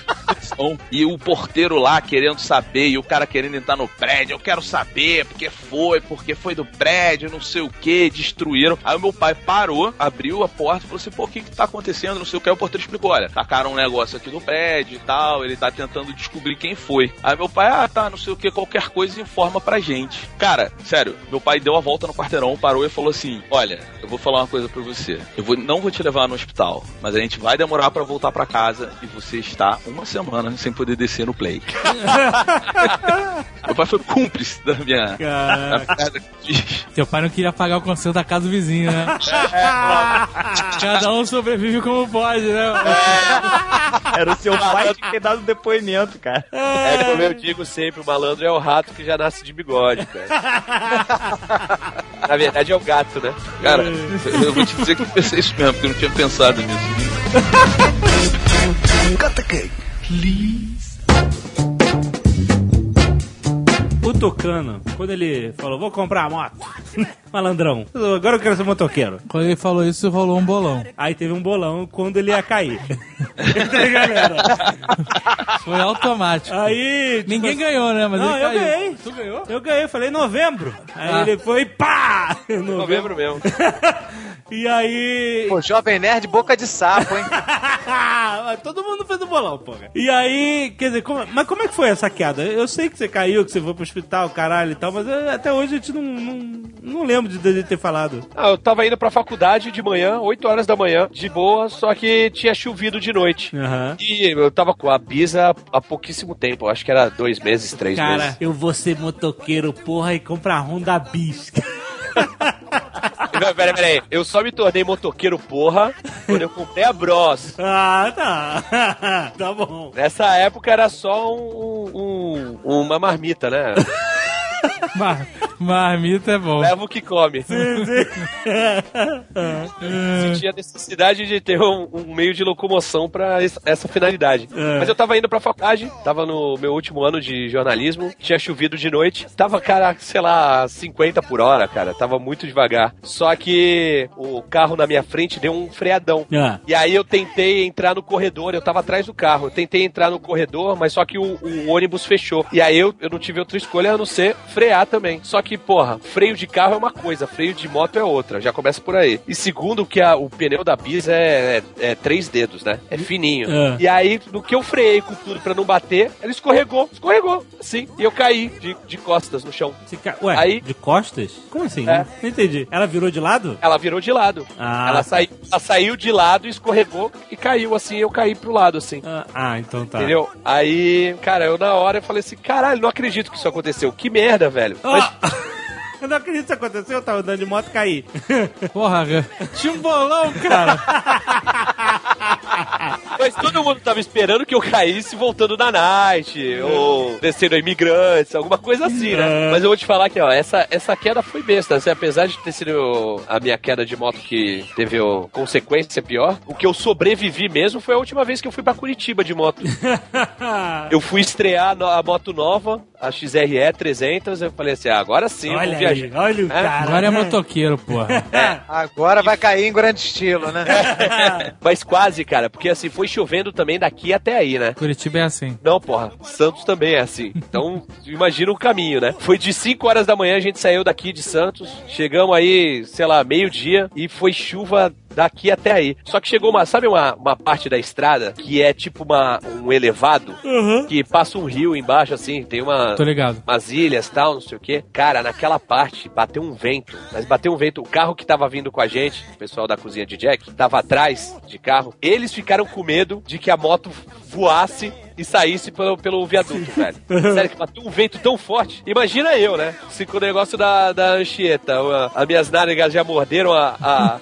e o porteiro lá querendo saber, e o cara querendo entrar no prédio, eu quero saber porque foi, porque foi do prédio, não sei o que, destruíram. Aí o meu pai parou, abriu a porta e falou assim, pô, o que que tá acontecendo, não sei o que, aí o porteiro explicou, olha, tacaram um negócio aqui no prédio e tal, ele tá tentando descobrir quem foi. Aí meu pai, ah, tá, não sei o que, qualquer coisa informa pra gente. Cara, sério, meu pai deu a volta no quarteirão, parou e falou assim, olha, eu vou falar uma coisa pra você, eu vou, não vou te levar no hospital, mas a gente vai demorar pra voltar pra casa e você está uma semana sem poder descer no play. meu pai foi cúmplice da minha... Caraca. da piada que eu fiz. Teu pai não queria pagar o conselho da casa do vizinho, né? Cada um sobrevive como pode, né? Era o seu pai que ter dado depoimento, cara. É como eu digo sempre, o malandro é o rato que já nasce de bigode, cara. Na verdade é o gato, né? Cara, eu vou te dizer que eu pensei isso mesmo, porque eu não tinha pensado nisso. Cut the cake. O Tucano, quando ele falou, vou comprar a moto, malandrão, agora eu quero ser motoqueiro. Quando ele falou isso, rolou um bolão. Aí teve um bolão quando ele ia cair. Galera. Foi automático. Aí. tipo Ninguém assim- ganhou, né? Mas Não, ele eu caiu. ganhei. Tu ganhou? Eu ganhei, falei novembro. Aí Ah. ele foi pá! Novembro. Novembro mesmo. E aí. Pô, Jovem Nerd, boca de sapo, hein? Todo mundo fez o bolão, porra. E aí, quer dizer, como- mas como é que foi essa queda? Eu sei que você caiu, que você foi pro hospital, caralho e tal, mas eu- até hoje a gente não, não, não lembro de, de ter falado. Ah, eu tava indo pra faculdade de manhã, 8 horas da manhã, de boa, só que tinha chovido de noite. Aham. E eu tava com a Bisa há pouquíssimo tempo, acho que era dois meses, três Cara, meses. eu vou ser motoqueiro, porra, e comprar Honda Bis. Não, peraí, peraí. Eu só me tornei motoqueiro porra quando eu comprei a Bros. Ah, tá. tá bom. Nessa época era só um, um- uma marmita, né? Mar- marmita é bom. Leva o que come. Sim, sim. Sentia a necessidade de ter um, um meio de locomoção pra es- essa finalidade. É. Mas eu tava indo pra faculdade, tava no meu último ano de jornalismo, tinha chovido de noite, tava, cara, sei lá, 50 por hora, cara, tava muito devagar. Só que o carro na minha frente deu um freadão. Ah. E aí eu tentei entrar no corredor, eu tava atrás do carro, eu tentei entrar no corredor, mas só que o, o ônibus fechou. E aí eu, eu não tive outra escolha a não ser frear também. Só que, porra, freio de carro é uma coisa, freio de moto é outra, já começa por aí. E segundo que a- o pneu da Bis é, é, é três dedos, né? É fininho. É. E aí, no que eu freiei com tudo pra não bater, ele escorregou, escorregou, assim. E eu caí de, de costas no chão. Ca- Ué, Aí- de costas? Como assim? É. Não entendi. Ela virou de lado? Ela virou de lado. Ah, ela, tá. sai, ela saiu de lado, escorregou e caiu assim, eu caí pro lado, assim. Ah, ah, então tá. Entendeu? Aí, cara, eu na hora eu falei assim, caralho, não acredito que isso aconteceu. Que merda, velho. Mas, Ah! Eu não acredito que isso aconteceu, eu tava andando de moto e caí. Porra, tinha um bolão, cara. mas todo mundo tava esperando que eu caísse voltando da night, ou descendo a imigrantes, alguma coisa assim, né? É. Mas eu vou te falar que, ó, essa, essa queda foi besta. Assim, apesar de ter sido a minha queda de moto que teve ó, consequência pior, o que eu sobrevivi mesmo foi a última vez que eu fui pra Curitiba de moto. Eu fui estrear a moto nova, a XRE 300, eu falei assim, ah, agora sim, olha vou aí, viajar. olha o É? cara. Agora é motoqueiro, porra. Agora vai cair em grande estilo, né? Mas quase, cara, porque assim, foi chovendo também daqui até aí, né? Curitiba é assim. Não, porra, Santos também é assim. Então, imagina o caminho, né? Foi de 5 horas da manhã, a gente saiu daqui de Santos, chegamos aí, sei lá, meio-dia, e foi chuva daqui até aí. Só que chegou uma, sabe uma, uma parte da estrada que é tipo uma, um elevado, que passa um rio embaixo, assim, tem uma, Tô ligado. umas ilhas tal, não sei o que. Cara, naquela parte bateu um vento. Mas bateu um vento. O carro que tava vindo com a gente, o pessoal da cozinha de Jack, tava atrás de carro. Eles ficaram com medo de que a moto voasse e saísse pelo, pelo viaduto, velho. Sério, que bateu um vento tão forte. Imagina eu, né? Se com o negócio da, da Anchieta, as minhas nádegas já morderam a, a-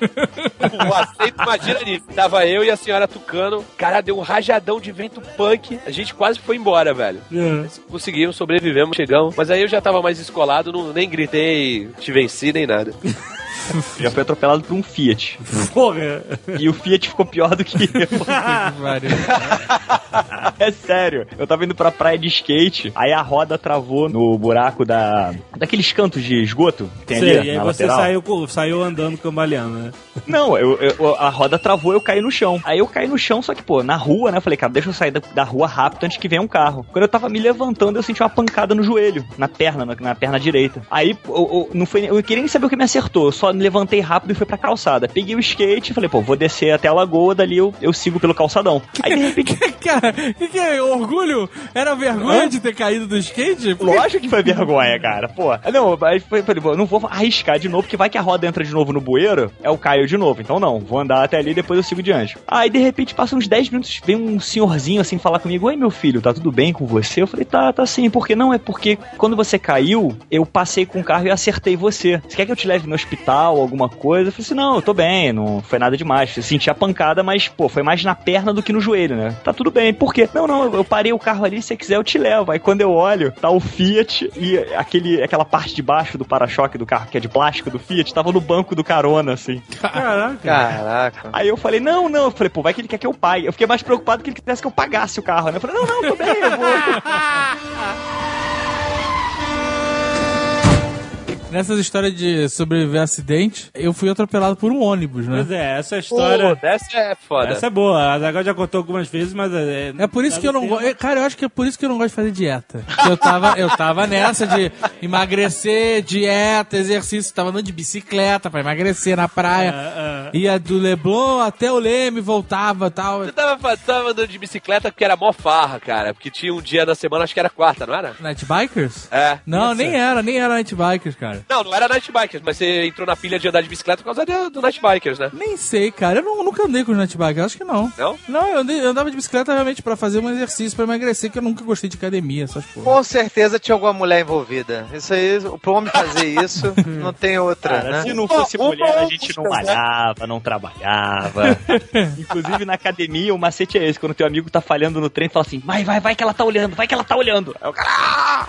o aceito, imagina nisso. Tava eu e a senhora Tucano. Cara, deu um rajadão de vento punk. A gente quase foi embora, velho. É. Conseguimos, sobrevivemos, chegamos. Mas aí eu já tava mais escolado, não, nem gritei, te venci, nem nada. Já foi atropelado por um Fiat. Porra. E o Fiat ficou pior do que eu. É sério. Eu tava indo pra praia de skate, aí a roda travou no buraco da. daqueles cantos de esgoto que tem Sei, ali e aí na você lateral. saiu, saiu andando cambaleando, né? Não, eu, eu- a roda travou, eu caí no chão. Aí eu caí no chão, só que, pô, na rua, né? Eu falei, cara, deixa eu sair da, da rua rápido antes que venha um carro. Quando eu tava me levantando, eu senti uma pancada no joelho, na perna, na, na perna direita. Aí, eu, eu- não foi, eu queria nem saber o que me acertou, eu só levantei rápido e fui pra calçada. Peguei o skate e falei, pô, vou descer até a lagoa, dali eu, eu sigo pelo calçadão. Aí, de repente, Cara, o que, que é? Orgulho? Era vergonha de ter caído do skate? Lógico que foi vergonha, cara. Pô, não, aí foi, falei, pô, não vou arriscar de novo, porque vai que a roda entra de novo no bueiro, é o Caio de novo. Então não, vou andar até ali e depois eu sigo diante. Aí de repente passa uns 10 minutos, vem um senhorzinho assim falar comigo: Oi, meu filho, tá tudo bem com você? Eu falei: Tá, tá sim. Por que não? É porque quando você caiu, eu passei com o carro e acertei você. Você quer que eu te leve no hospital, alguma coisa? Eu falei assim: Não, eu tô bem, não foi nada demais. Eu senti a pancada, mas, pô, foi mais na perna do que no joelho, né? Tá tudo bem. Por quê? Não, não, eu parei o carro ali, se você quiser eu te levo. Aí quando eu olho, tá o Fiat e aquele, aquela parte de baixo do para-choque do carro, que é de plástico do Fiat, tava no banco do carona, assim. Caraca. Caraca. Aí eu falei, não, não. Eu falei, pô, vai que ele quer que eu pague. Eu fiquei mais preocupado que ele quisesse que eu pagasse o carro, né? Eu falei, não, não, tô bem, eu vou. Nessas histórias de sobreviver a acidente, eu fui atropelado por um ônibus, né? Pois é, essa história. Pô, essa é foda. Essa é boa. A Zagal já contou algumas vezes, mas. É, É por isso que eu não gosto. Cara, eu acho que é por isso que eu não gosto de fazer dieta. Eu tava, eu tava nessa de emagrecer, dieta, exercício. Tava andando de bicicleta pra emagrecer na praia. Ia do Leblon até o Leme, voltava e tal. Você tava, tava andando de bicicleta porque era mó farra, cara. Porque tinha um dia da semana, acho que era quarta, não era? Night Bikers? É. Não, nem era, nem era Night Bikers, cara. Não, não era Night Bikers, mas você entrou na pilha de andar de bicicleta por causa do Night Bikers, né? Nem sei, cara. Eu não- nunca andei com os Night Bikers, acho que não. Não? Não, eu, andei- eu andava de bicicleta realmente pra fazer um exercício, pra emagrecer, que eu nunca gostei de academia, essas porra. Com certeza tinha alguma mulher envolvida. Isso aí, pro homem fazer isso, não tem outra, Cara, né? se não fosse Uma- mulher, a uma- gente não malhava, não trabalhava. Inclusive na academia, o macete é esse. Quando teu amigo tá falhando no trem, fala assim: vai, vai, vai que ela tá olhando, vai que ela tá olhando. Aí o cara.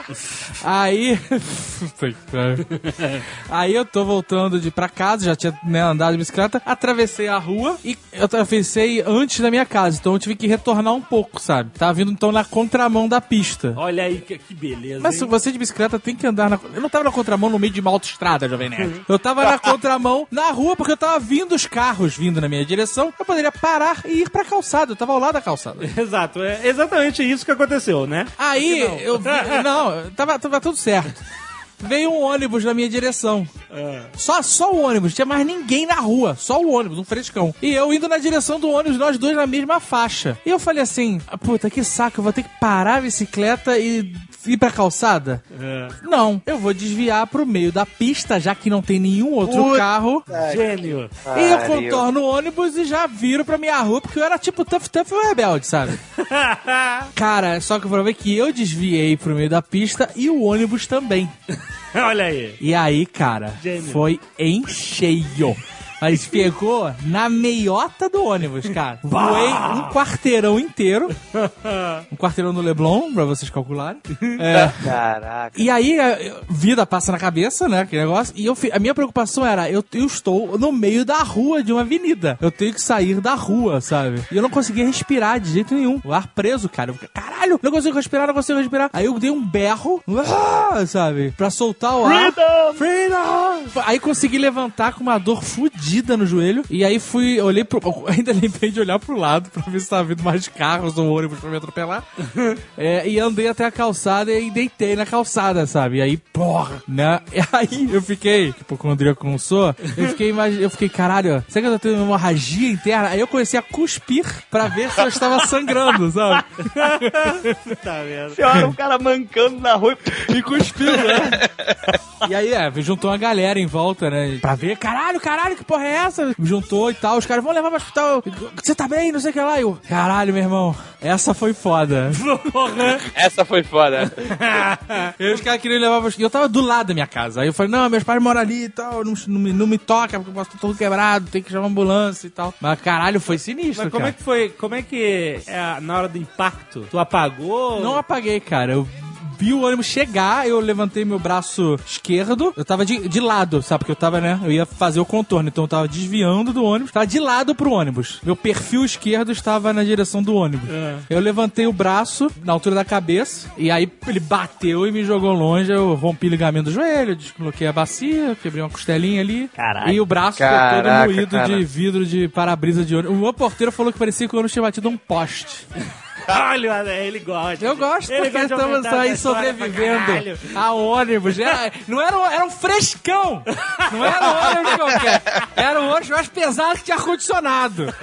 Aí. Aí eu tô voltando de pra casa, já tinha né, andado de bicicleta, atravessei a rua e eu atravessei antes da minha casa, então eu tive que retornar um pouco, sabe? Tava vindo então na contramão da pista. Olha aí que, que beleza. Mas se você de bicicleta tem que andar na. Eu não tava na contramão no meio de uma autoestrada, Jovem Nerd. Eu tava na contramão na rua porque eu tava vindo os carros vindo na minha direção. Eu poderia parar e ir pra calçada. Eu tava ao lado da calçada. Exato, é exatamente isso que aconteceu, né? Aí eu vi. Não, tava, tava tudo certo. Veio um ônibus na minha direção. Só, só o ônibus, tinha mais ninguém na rua. Só o ônibus, um frescão. E eu indo na direção do ônibus, nós dois na mesma faixa. E eu falei assim: "Ah, puta, que saco, eu vou ter que parar a bicicleta e ir pra calçada? Não, eu vou desviar pro meio da pista, já que não tem nenhum outro Puta carro. Gênio. E eu contorno o ônibus e já viro pra minha rua, porque eu era tipo Tuff Tuff e o Rebelde, sabe? Cara, só que o problema é que eu desviei pro meio da pista e o ônibus também. Olha aí. E aí, cara, Gênio. foi em cheio. Mas pegou na meiota do ônibus, cara. Voei um quarteirão inteiro. Um quarteirão no Leblon, pra vocês calcularem. É. Caraca. E aí, a vida passa na cabeça, né? Que negócio. E eu, a minha preocupação era: eu, eu estou no meio da rua de uma avenida. Eu tenho que sair da rua, sabe? E eu não conseguia respirar de jeito nenhum. O ar preso, cara. Eu Caralho, não consigo respirar, não consigo respirar. Aí eu dei um berro, ah, sabe? Pra soltar o ar. Freedom! Freedom! Aí consegui levantar com uma dor fudida no joelho. E aí fui, olhei pro. Ainda lembrei de olhar pro lado pra ver se tava vindo mais carros ou ônibus pra me atropelar. É, e andei até a calçada e deitei na calçada, sabe? E aí, porra, né? E aí eu fiquei, tipo, hipocondríaco eu não sou, eu fiquei, imagi- eu fiquei, caralho, será que eu tô tendo uma hemorragia interna? Aí eu comecei a cuspir pra ver se eu estava sangrando, sabe? Tá vendo? Você olha um cara mancando na rua E cuspindo, né? E aí, é, juntou uma galera em volta, né? Pra ver, caralho, caralho, que porra é essa? Juntou e tal, os caras vão levar pro hospital. Você tá bem? Não sei o que lá. E eu, caralho, meu irmão, essa foi foda. Porra. Essa foi foda. E os caras queriam levar pro hospital. E eu tava do lado da minha casa. Aí eu falei, não, meus pais moram ali e tal, não, não, me, não me toca, porque eu posso estar todo quebrado, tem que chamar uma ambulância e tal. Mas caralho, foi sinistro, Mas como cara. é que foi? Como é que é, na hora do impacto? Tu apagou? Não apaguei, cara. Eu vi o ônibus chegar, eu levantei meu braço esquerdo. Eu tava de, de lado, sabe? Porque eu tava, né? Eu ia fazer o contorno, então eu tava desviando do ônibus. Tava de lado pro ônibus. Meu perfil esquerdo estava na direção do ônibus. Eu levantei o braço na altura da cabeça. E aí ele bateu e me jogou longe. Eu rompi o ligamento do joelho, descoloquei a bacia, quebrei uma costelinha ali. Caralho. E o braço ficou Caraca, todo moído cara. de vidro de para-brisa de ônibus. O meu porteiro falou que parecia que o ônibus tinha batido um poste. Olha, ele gosta. Eu gosto Ele porque estamos aí sobrevivendo caralho. a ônibus. Era, não era um, era um frescão. Não era um ônibus qualquer. Era um ônibus mais pesado que tinha ar-condicionado.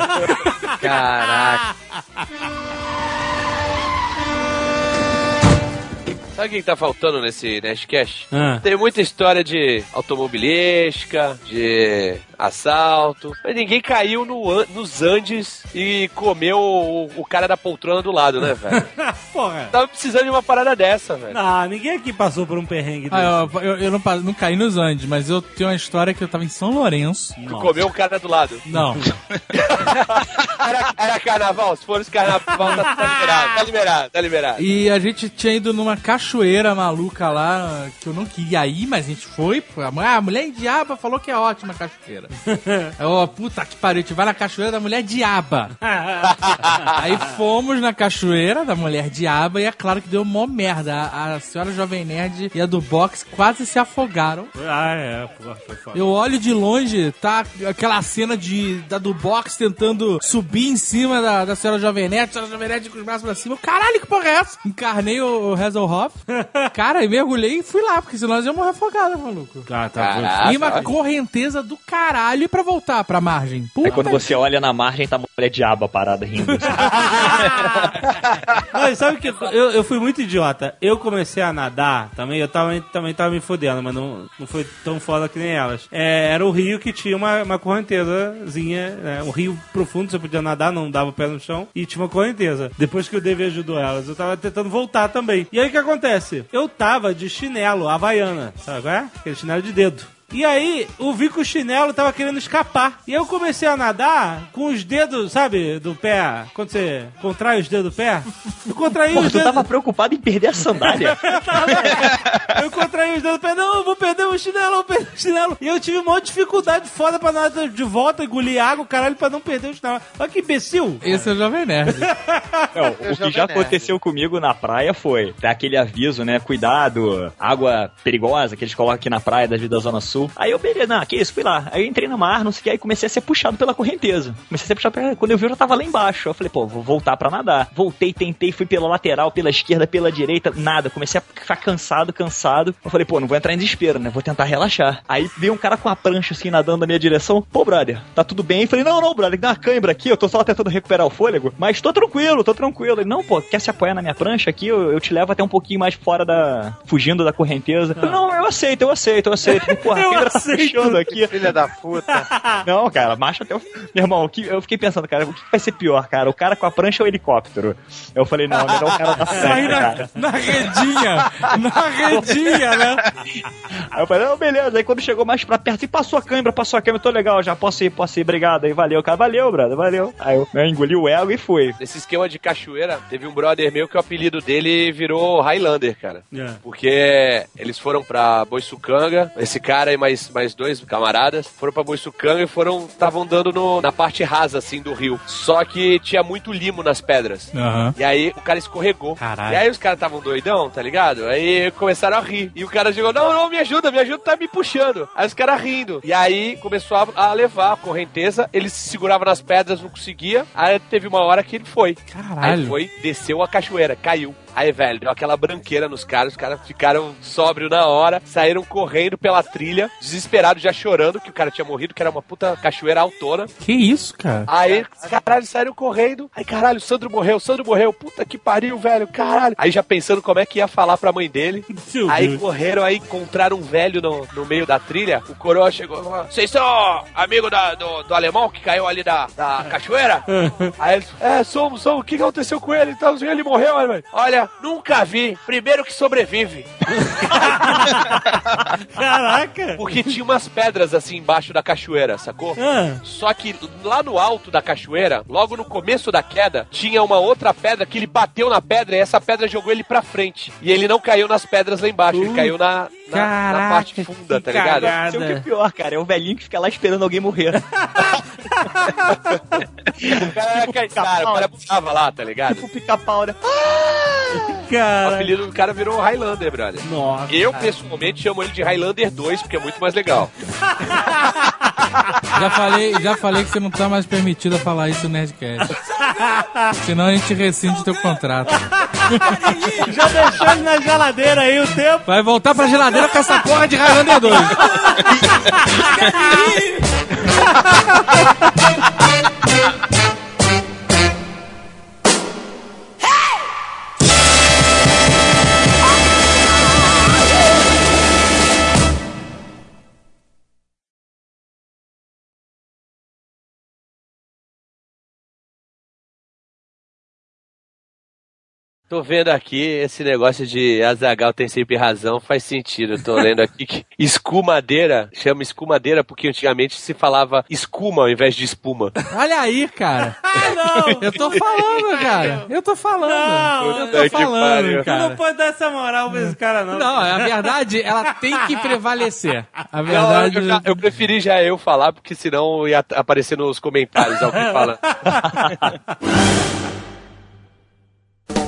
Caraca. Sabe o que tá faltando nesse Nerdcast? Ah. Tem muita história de automobilística, de assalto, mas ninguém caiu no nos Andes e comeu o, o cara da poltrona do lado, né, velho? Porra. Tava precisando de uma parada dessa, velho. Ah, ninguém aqui passou por um perrengue desse. Ah, eu, eu- eu não, não caí nos Andes, mas eu tenho uma história que eu tava em São Lourenço. Tu comeu o cara do lado. Não. Era, era carnaval? Se for esse carnaval, tá, tá liberado, tá liberado, tá liberado. E a gente tinha ido numa cachoeira maluca lá, que eu não queria ir, mas a gente foi. pô, A mu- a mulher diaba falou que é ótima a cachoeira. Ó, puta que pariu, a gente vai na cachoeira da mulher diaba. Aí fomos na cachoeira da mulher diaba e é claro que deu mó merda. A, a senhora Jovem Nerd e a do box quase se afogaram. Ah, é, porra, foi foda. Eu olho de longe, tá aquela cena de da do box tentando subir subi em cima da, da senhora Jovem Nerd, a senhora Jovem Nerd com os braços pra cima. Caralho, que porra é essa? Encarnei o, o Cara, e mergulhei e fui lá, porque senão nós íamos morrer afogados, maluco. Ah, tá. Caraca, e uma correnteza do caralho pra voltar pra margem. Puta Aí quando você olha na margem, tá uma mulher diaba parada rindo. assim. Mas sabe que eu, eu fui muito idiota. Eu comecei a nadar também, eu tava, também tava me fodendo, mas não, não foi tão foda que nem elas. É, era o rio que tinha uma, uma correntezazinha, né? um rio profundo, você podia nadar, não dava o pé no chão, e tinha uma correnteza. Depois que o David ajudou elas, eu tava tentando voltar também. E aí o que acontece? Eu tava de chinelo, havaiana, sabe qual é? Aquele chinelo de dedo. E aí, eu vi que o chinelo tava querendo escapar. E eu comecei a nadar com os dedos, sabe, do pé. Quando você contrai os dedos do pé, eu contraí Porra, os tu dedos. tava preocupado em perder a sandália? Eu contraí os dedos do pé, não, eu vou perder o chinelo, eu vou perder o chinelo. E eu tive uma dificuldade foda pra nadar de volta, engolir água, caralho, pra não perder o chinelo. Olha que imbecil. Esse é o Jovem Nerd. Não, Eu o já que já aconteceu comigo na praia foi aquele aviso, né? Cuidado, água perigosa que eles colocam aqui na praia da Vida Zona Sul. Aí eu, beleza, não, que isso, fui lá. Aí eu entrei no mar, não sei o que, aí comecei a ser puxado pela correnteza. Comecei a ser puxado pela... Quando eu vi, eu já tava lá embaixo. Eu falei, pô, vou voltar pra nadar. Voltei, tentei, fui pela lateral, pela esquerda, pela direita, nada. Comecei a ficar cansado, cansado. Eu falei, pô, não vou entrar em desespero, né? Vou tentar relaxar. Aí veio um cara com a prancha assim, nadando na minha direção. Pô, brother, tá tudo bem? Eu falei, não, não, brother, dá uma cãibra aqui, eu tô só tentando recuperar o fôlego, mas tô tranquilo, tô tranquilo. Ele, não, pô, quer se apoiar na minha prancha aqui? Eu, eu te levo até um pouquinho mais fora da. fugindo da correnteza. Eu não, eu aceito, eu aceito, eu aceito. Porra, a Eu aceito. aqui. Filha da puta. Não, cara, marcha até o. Meu irmão, que- eu fiquei pensando, cara, o que vai ser pior, cara? O cara com a prancha ou o helicóptero? Eu falei, não, melhor o cara da prancha, na, cara. na redinha. Na redinha, né? Aí eu falei, não, beleza. Aí quando chegou mais pra perto, e passou a câmera, passou a câmera, tô legal, já posso ir, posso ir, obrigado. Aí valeu, cara, valeu, brother, valeu. Aí eu, eu engoli o ego e fui. Nesse esquema de cachoeira, teve um brother meu que o apelido dele virou Highlander, cara. É. Porque eles foram pra Boiçucanga, esse cara e mais, mais dois camaradas foram pra Boiçucanga e foram estavam andando no- na parte rasa assim do rio. Só que tinha muito limo nas pedras. Aham. E aí o cara escorregou. Caralho. E aí os caras estavam doidão, tá ligado? Aí começaram a rir. E o cara chegou, não, não, me ajuda, me ajuda, tá me puxando. Aí os caras rindo. E aí começou a, a levar a correnteza, ele se segurava nas pedras, não conseguia. Aí teve uma hora que ele foi. Aí Caralho. foi, desceu a cachoeira, caiu. Aí, velho, deu aquela branqueira nos caras, os caras ficaram sóbrios na hora, saíram correndo pela trilha, desesperados, já chorando que o cara tinha morrido, que era uma puta cachoeira autona. Que isso, cara? Aí, caralho, saíram correndo. Aí, caralho, o Sandro morreu, o Sandro morreu. Puta que pariu, velho, caralho. Aí já pensando como é que ia falar pra mãe dele. Meu Aí Deus. correram, aí encontraram um velho no, no meio da trilha. O coroa chegou e falou: Vocês são amigo da- do, do alemão que caiu ali da, da cachoeira? aí eles, é, somos, somos. O que aconteceu com ele? Então, ele morreu, olha, Olha, nunca vi. Primeiro que sobrevive. Caraca! Porque tinha umas pedras assim embaixo da cachoeira, sacou? Ah, Só que lá no alto da cachoeira, logo no começo da queda, tinha uma outra pedra que ele bateu na pedra e essa pedra jogou ele pra frente. E ele não caiu nas pedras lá embaixo, ele caiu na, na, na Caraca, parte funda, tá ligado? cagada. Isso é o que é pior, cara. É o velhinho que fica lá esperando alguém morrer. Caraca, cara, o cara tava lá, tá ligado? tipo pica-pau, né? O cara. apelido do cara virou Highlander, brother. Nossa. Eu, pessoalmente, chamo ele de Highlander 2, porque é muito mais legal. Já falei, já falei que você não tá mais permitido a falar isso no Nerdcast. Senão a gente rescinde teu contrato. Já deixou ele na geladeira aí o tempo. Vai voltar pra geladeira com essa porra de Highlander 2. Tô vendo aqui esse negócio de Azagal tem sempre razão, faz sentido. Eu tô lendo aqui que escumadeira chama escumadeira porque antigamente se falava escuma ao invés de espuma. Olha aí, cara. não. Eu tô falando, cara. Eu tô falando. Não, eu tô falando. Tu não cara. pode dar essa moral pra esse cara, não. Não, a verdade, ela tem que prevalecer. A Não, verdade. eu, já- eu preferi já eu falar, porque senão ia aparecer nos comentários alguém falando.